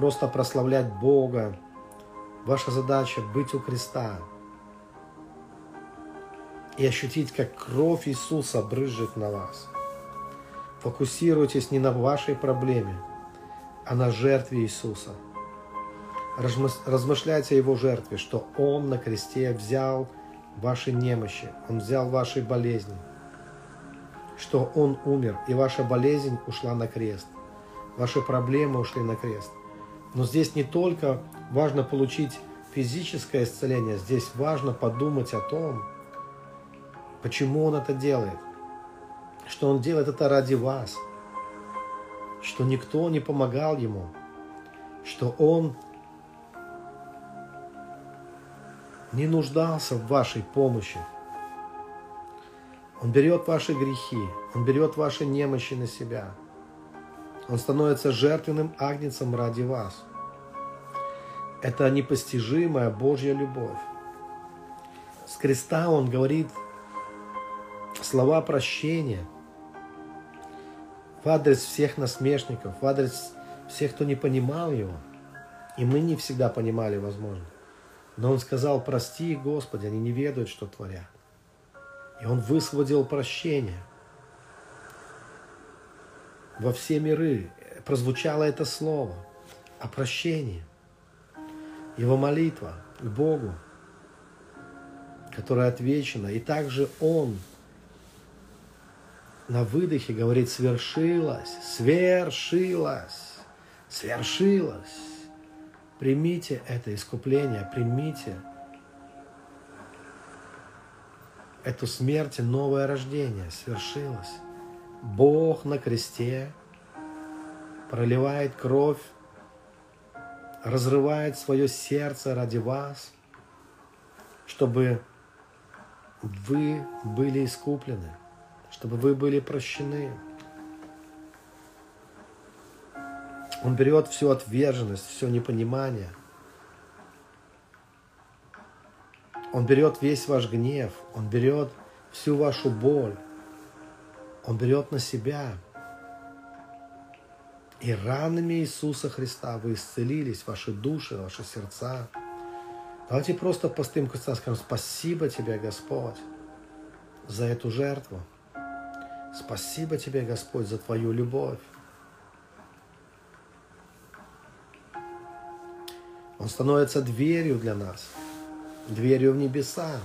просто прославлять Бога. Ваша задача быть у креста и ощутить, как кровь Иисуса брызжет на вас. Фокусируйтесь не на вашей проблеме, а на жертве Иисуса. Размышляйте о Его жертве, что Он на кресте взял ваши немощи, Он взял ваши болезни, что Он умер, и ваша болезнь ушла на крест, ваши проблемы ушли на крест. Но здесь не только важно получить физическое исцеление, здесь важно подумать о том, почему Он это делает что Он делает это ради вас, что никто не помогал Ему, что Он не нуждался в вашей помощи. Он берет ваши грехи, Он берет ваши немощи на себя. Он становится жертвенным агнцем ради вас. Это непостижимая Божья любовь. С креста Он говорит слова прощения – в адрес всех насмешников, в адрес всех, кто не понимал его. И мы не всегда понимали, возможно. Но он сказал, прости, Господи, они не ведают, что творят. И он высвободил прощение. Во все миры прозвучало это слово о прощении. Его молитва к Богу, которая отвечена. И также он на выдохе говорит «свершилось», «свершилось», «свершилось». Примите это искупление, примите эту смерть и новое рождение. Свершилось. Бог на кресте проливает кровь, разрывает свое сердце ради вас, чтобы вы были искуплены чтобы вы были прощены. Он берет всю отверженность, все непонимание. Он берет весь ваш гнев, Он берет всю вашу боль. Он берет на себя. И ранами Иисуса Христа вы исцелились, ваши души, ваши сердца. Давайте просто постым крестом скажем, спасибо тебе, Господь, за эту жертву. Спасибо тебе, Господь, за Твою любовь. Он становится дверью для нас, дверью в небеса.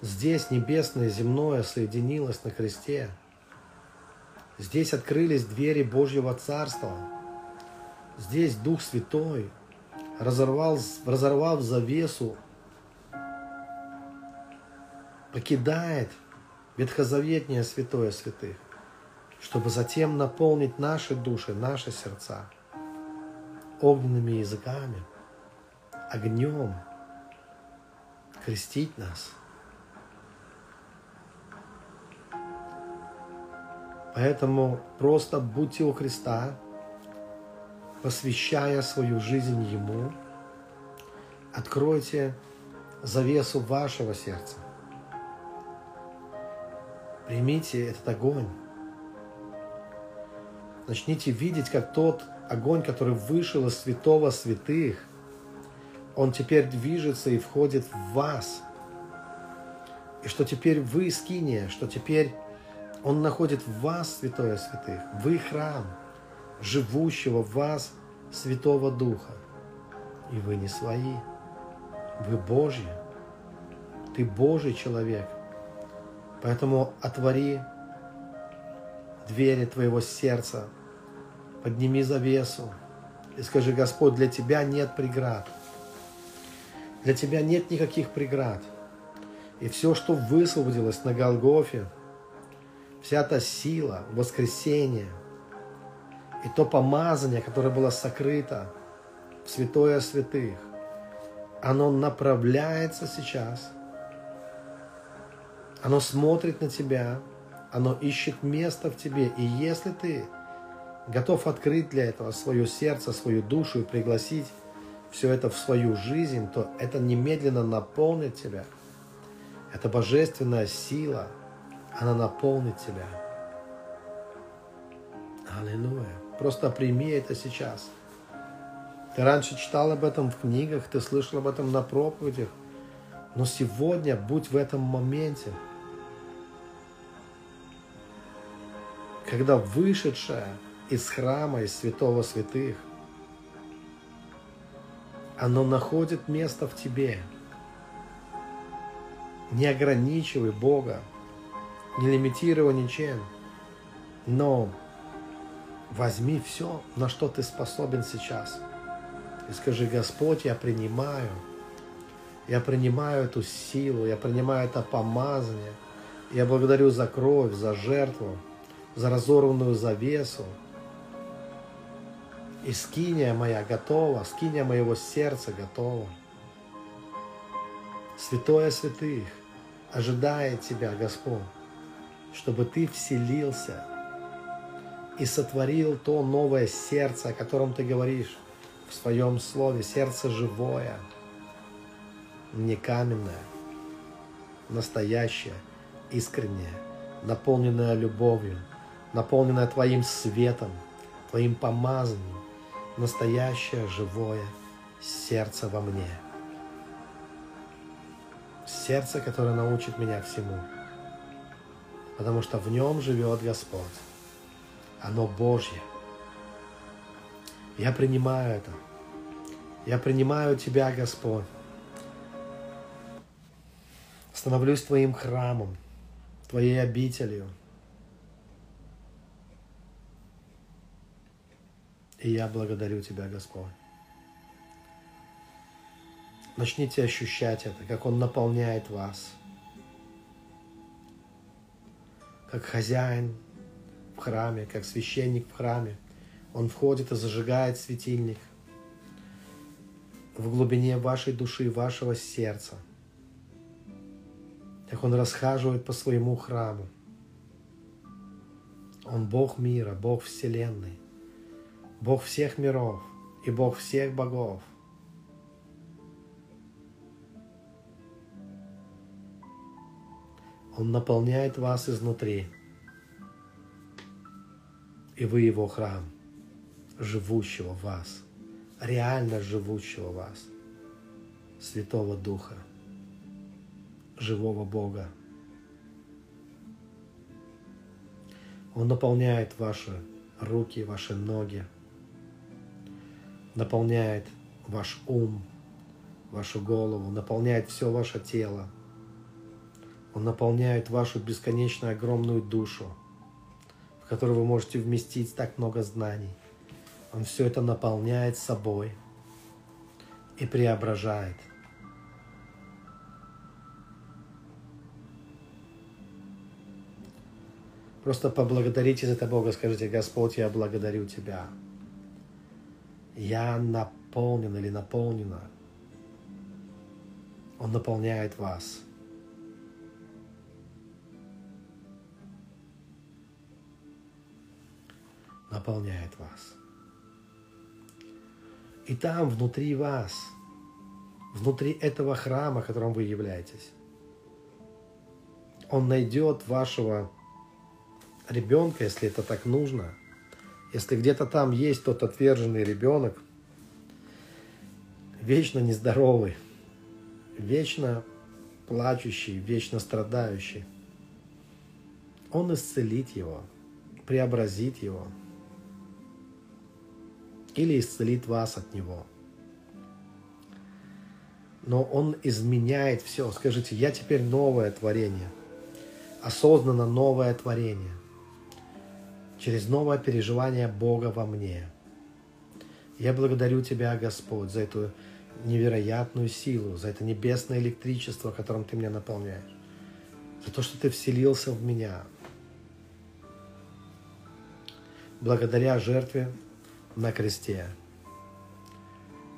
Здесь небесное и земное соединилось на кресте. Здесь открылись двери Божьего Царства. Здесь Дух Святой разорвал, разорвав завесу, покидает ветхозаветнее святое святых, чтобы затем наполнить наши души, наши сердца огненными языками, огнем, крестить нас. Поэтому просто будьте у Христа, посвящая свою жизнь Ему, откройте завесу вашего сердца Примите этот огонь. Начните видеть, как тот огонь, который вышел из святого святых, он теперь движется и входит в вас. И что теперь вы скиния, что теперь он находит в вас святое святых. Вы храм живущего в вас Святого Духа. И вы не свои. Вы Божьи. Ты Божий человек. Поэтому отвори двери твоего сердца, подними завесу и скажи, Господь, для Тебя нет преград. Для Тебя нет никаких преград. И все, что высвободилось на Голгофе, вся та сила, воскресение, и то помазание, которое было сокрыто в святое святых, оно направляется сейчас, оно смотрит на тебя, оно ищет место в тебе. И если ты готов открыть для этого свое сердце, свою душу и пригласить все это в свою жизнь, то это немедленно наполнит тебя. Это божественная сила, она наполнит тебя. Аллилуйя. Просто прими это сейчас. Ты раньше читал об этом в книгах, ты слышал об этом на проповедях. Но сегодня будь в этом моменте. Когда вышедшая из храма, из святого святых, оно находит место в тебе. Не ограничивай Бога, не лимитируй ничем, но возьми все, на что ты способен сейчас – и скажи, Господь, я принимаю, я принимаю эту силу, я принимаю это помазание. Я благодарю за кровь, за жертву, за разорванную завесу. И скиния моя готова, скиния моего сердца готова. Святое святых ожидает Тебя, Господь, чтобы Ты вселился и сотворил то новое сердце, о котором Ты говоришь в своем слове, сердце живое, не каменное, настоящее, искреннее, наполненное любовью, наполненное Твоим светом, Твоим помазанием, настоящее живое сердце во мне. Сердце, которое научит меня всему, потому что в нем живет Господь. Оно Божье – я принимаю это. Я принимаю Тебя, Господь. Становлюсь Твоим храмом, Твоей обителью. И я благодарю Тебя, Господь. Начните ощущать это, как Он наполняет вас. Как хозяин в храме, как священник в храме – он входит и зажигает светильник в глубине вашей души, вашего сердца. Как Он расхаживает по своему храму. Он Бог мира, Бог Вселенной, Бог всех миров и Бог всех богов. Он наполняет вас изнутри, и вы Его храм – живущего в вас, реально живущего в вас, Святого Духа, живого Бога. Он наполняет ваши руки, ваши ноги, наполняет ваш ум, вашу голову, наполняет все ваше тело. Он наполняет вашу бесконечно огромную душу, в которую вы можете вместить так много знаний – он все это наполняет собой и преображает. Просто поблагодарите за это Бога, скажите, Господь, я благодарю Тебя. Я наполнен или наполнена. Он наполняет вас. Наполняет вас. И там, внутри вас, внутри этого храма, которым вы являетесь, он найдет вашего ребенка, если это так нужно. Если где-то там есть тот отверженный ребенок, вечно нездоровый, вечно плачущий, вечно страдающий, он исцелит его, преобразит его – или исцелит вас от него. Но Он изменяет все. Скажите, я теперь новое творение, осознанно новое творение. через новое переживание Бога во мне. Я благодарю Тебя, Господь, за эту невероятную силу, за это небесное электричество, которым Ты меня наполняешь, за то, что Ты вселился в меня. Благодаря жертве на кресте,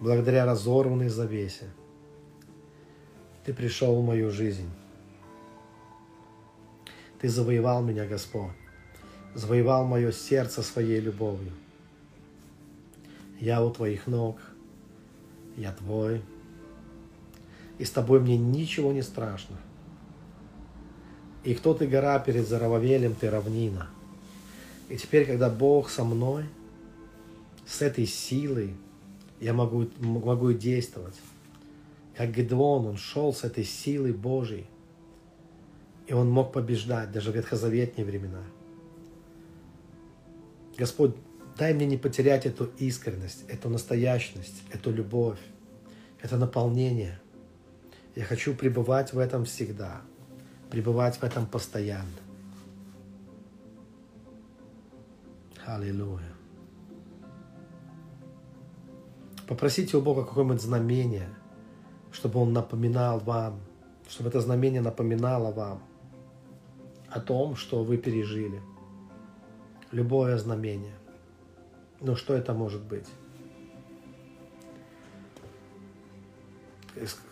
благодаря разорванной завесе, Ты пришел в мою жизнь. Ты завоевал меня, Господь, завоевал мое сердце своей любовью. Я у Твоих ног – я твой, и с тобой мне ничего не страшно. И кто ты гора перед Зарававелем, ты равнина. И теперь, когда Бог со мной, с этой силой, я могу, могу действовать. Как Гедеон, он шел с этой силой Божьей. И он мог побеждать даже в ветхозаветные времена. Господь, Дай мне не потерять эту искренность, эту настоящность, эту любовь, это наполнение. Я хочу пребывать в этом всегда, пребывать в этом постоянно. Аллилуйя. Попросите у Бога какое-нибудь знамение, чтобы Он напоминал вам, чтобы это знамение напоминало вам о том, что вы пережили. Любое знамение. Ну, что это может быть?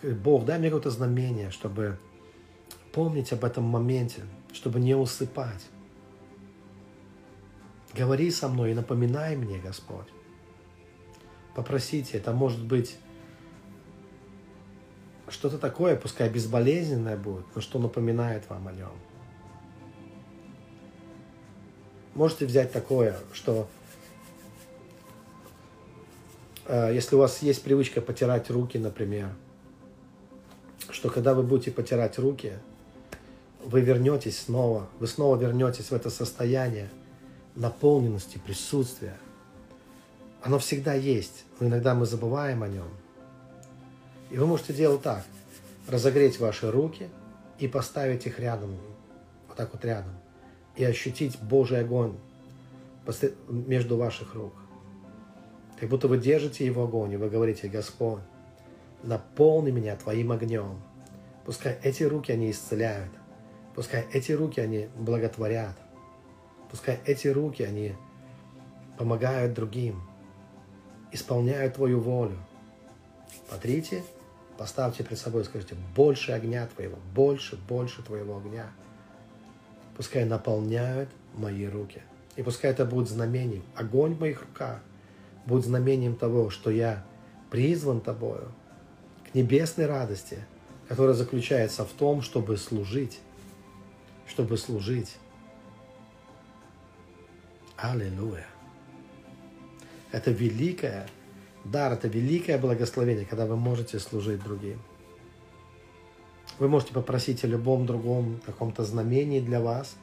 Бог, дай мне какое-то знамение, чтобы помнить об этом моменте, чтобы не усыпать. Говори со мной и напоминай мне, Господь. Попросите, это может быть что-то такое, пускай безболезненное будет, но что напоминает вам о нем. Можете взять такое, что Э, если у вас есть привычка потирать руки, например, что когда вы будете потирать руки, вы вернетесь снова, вы снова вернетесь в это состояние наполненности, присутствия. Оно всегда есть, но иногда мы забываем о нем. И вы можете делать так. Разогреть ваши руки и поставить их рядом, вот так вот рядом. И ощутить Божий огонь между ваших рук. Как будто вы держите его огонь, и вы говорите, Господь, наполни меня Твоим огнем. Пускай эти руки, они исцеляют. Пускай эти руки, они благотворят. Пускай эти руки, они помогают другим, исполняют Твою волю. Потрите, поставьте перед собой и скажите, больше огня Твоего, больше, больше Твоего огня. Пускай наполняют мои руки. И пускай это будет знамением. Огонь в моих руках будь знамением того, что я призван тобою к небесной радости, которая заключается в том, чтобы служить, чтобы служить. Аллилуйя. Это великое дар, это великое благословение, когда вы можете служить другим. Вы можете попросить о любом другом каком-то знамении для вас,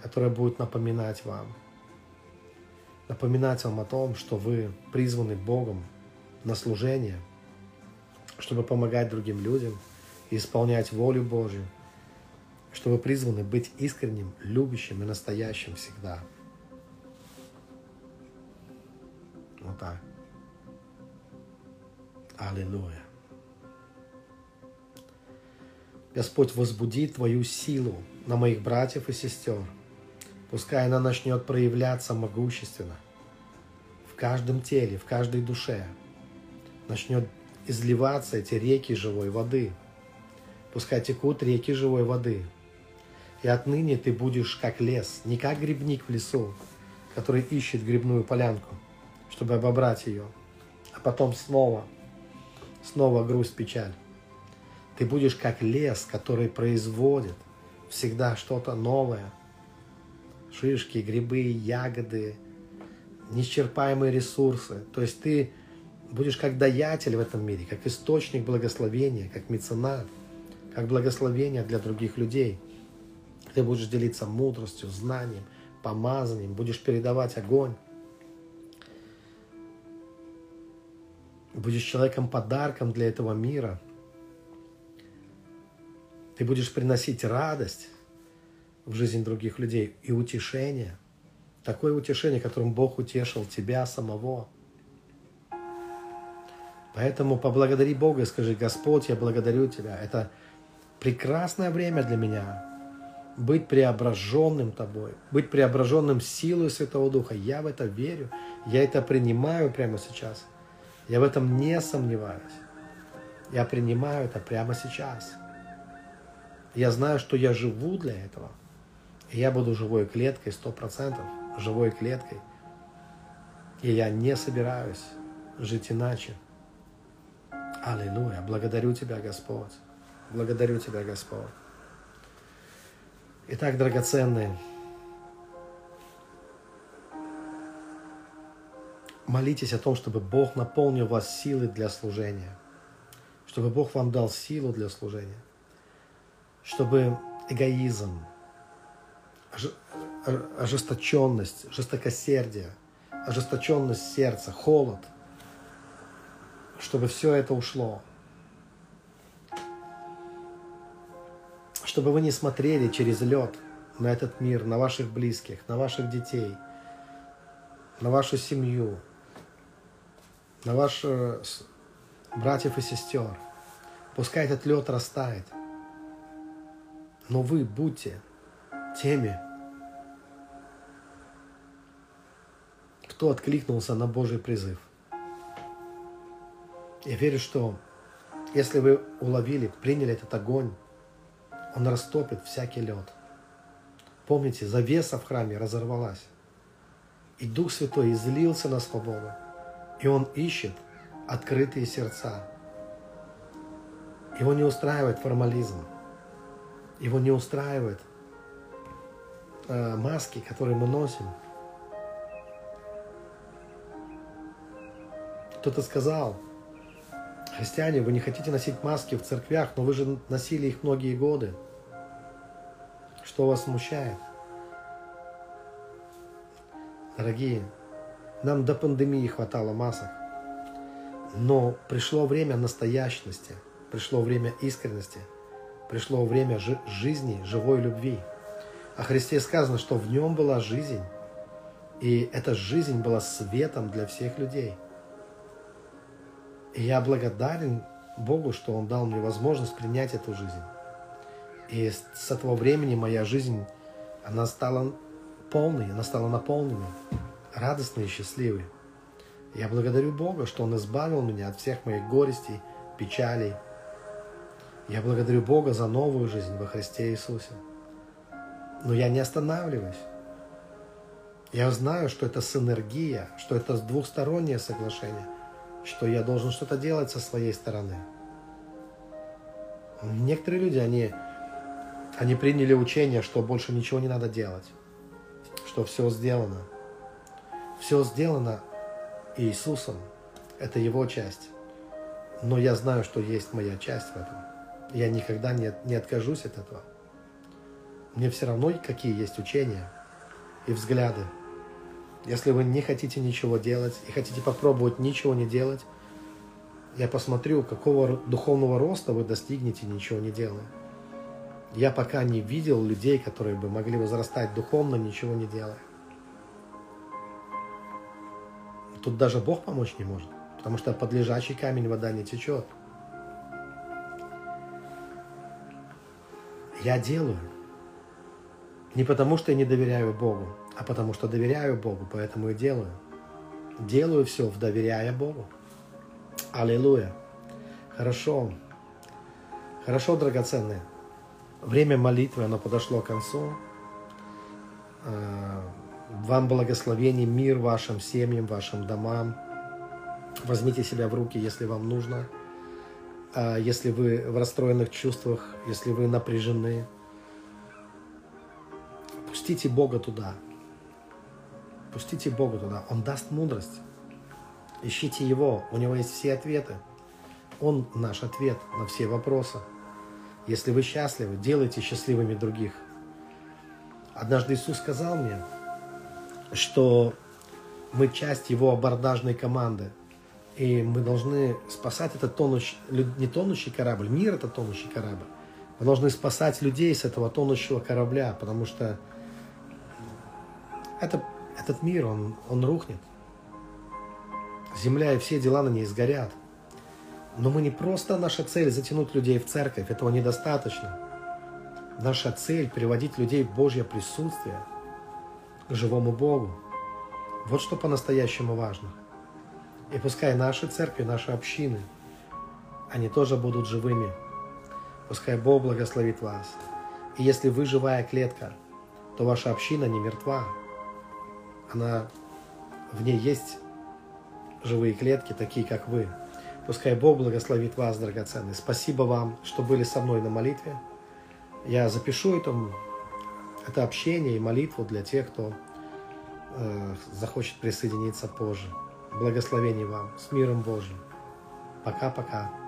которое будет напоминать вам – напоминать вам о том, что вы призваны Богом на служение, чтобы помогать другим людям и исполнять волю Божью, что вы призваны быть искренним, любящим и настоящим всегда. Вот так. Аллилуйя. Господь, возбуди Твою силу на моих братьев и сестер – Пускай она начнет проявляться могущественно в каждом теле, в каждой душе. Начнет изливаться эти реки живой воды. Пускай текут реки живой воды. И отныне ты будешь как лес, не как грибник в лесу, который ищет грибную полянку, чтобы обобрать ее, а потом снова, снова грусть, печаль. Ты будешь как лес, который производит всегда что-то новое – шишки, грибы, ягоды, неисчерпаемые ресурсы. То есть ты будешь как даятель в этом мире, как источник благословения, как меценат, как благословение для других людей. Ты будешь делиться мудростью, знанием, помазанием, будешь передавать огонь. Будешь человеком-подарком для этого мира. Ты будешь приносить радость в жизнь других людей и утешение, Такое утешение, которым Бог утешил тебя самого. Поэтому поблагодари Бога и скажи, Господь, я благодарю Тебя. Это прекрасное время для меня. Быть преображенным Тобой, быть преображенным силой Святого Духа. Я в это верю, я это принимаю прямо сейчас. Я в этом не сомневаюсь. Я принимаю это прямо сейчас. Я знаю, что я живу для этого. И я буду живой клеткой, сто процентов, живой клеткой. И я не собираюсь жить иначе. Аллилуйя. Благодарю Тебя, Господь. Благодарю Тебя, Господь. Итак, драгоценные, молитесь о том, чтобы Бог наполнил вас силой для служения, чтобы Бог вам дал силу для служения, чтобы эгоизм, ожесточенность, жестокосердие, ожесточенность сердца, холод, чтобы все это ушло. Чтобы вы не смотрели через лед на этот мир, на ваших близких, на ваших детей, на вашу семью, на ваших братьев и сестер. Пускай этот лед растает. Но вы будьте теми, кто откликнулся на Божий призыв – я верю, что если вы уловили, приняли этот огонь, он растопит всякий лед. Помните, завеса в храме разорвалась. И Дух Святой излился на свободу. И Он ищет открытые сердца. Его не устраивает формализм. Его не устраивает э, маски, которые мы носим. Кто-то сказал, Христиане, вы не хотите носить маски в церквях, но вы же носили их многие годы. Что вас смущает? Дорогие, нам до пандемии хватало масок. Но пришло время настоящности, пришло время искренности, пришло время жи- жизни, живой любви. О Христе сказано, что в нем была жизнь, и эта жизнь была светом для всех людей – и я благодарен Богу, что Он дал мне возможность принять эту жизнь. И с этого времени моя жизнь, она стала полной, она стала наполненной, радостной и счастливой. Я благодарю Бога, что Он избавил меня от всех моих горестей, печалей. Я благодарю Бога за новую жизнь во Христе Иисусе. Но я не останавливаюсь. Я знаю, что это синергия, что это двухстороннее соглашение – что я должен что-то делать со своей стороны. Некоторые люди, они, они приняли учение, что больше ничего не надо делать, что все сделано. Все сделано Иисусом, это Его часть. Но я знаю, что есть моя часть в этом. Я никогда не, не откажусь от этого. Мне все равно, какие есть учения и взгляды. Если вы не хотите ничего делать и хотите попробовать ничего не делать, я посмотрю, какого духовного роста вы достигнете, ничего не делая. Я пока не видел людей, которые бы могли возрастать духовно, ничего не делая. Тут даже Бог помочь не может, потому что под лежачий камень вода не течет. Я делаю. Не потому, что я не доверяю Богу, а потому что доверяю Богу, поэтому и делаю. Делаю все, доверяя Богу. Аллилуйя. Хорошо. Хорошо, драгоценные. Время молитвы, оно подошло к концу. Вам благословений, мир вашим семьям, вашим домам. Возьмите себя в руки, если вам нужно. А, если вы в расстроенных чувствах, если вы напряжены, пустите Бога туда. Пустите Бога туда. Он даст мудрость. Ищите Его. У Него есть все ответы. Он наш ответ на все вопросы. Если вы счастливы, делайте счастливыми других. Однажды Иисус сказал мне, что мы часть Его абордажной команды. И мы должны спасать этот тонущий, не тонущий корабль, мир это тонущий корабль. Мы должны спасать людей с этого тонущего корабля, потому что это этот мир, он, он рухнет. Земля и все дела на ней сгорят. Но мы не просто наша цель затянуть людей в церковь, этого недостаточно. Наша цель приводить людей в Божье присутствие, живому Богу. Вот что по-настоящему важно. И пускай наши церкви, наши общины, они тоже будут живыми. Пускай Бог благословит вас. И если вы живая клетка, то ваша община не мертва. Она, в ней есть живые клетки, такие как вы. Пускай Бог благословит вас, драгоценный. Спасибо вам, что были со мной на молитве. Я запишу это, это общение и молитву для тех, кто э, захочет присоединиться позже. Благословений вам. С миром Божьим. Пока-пока.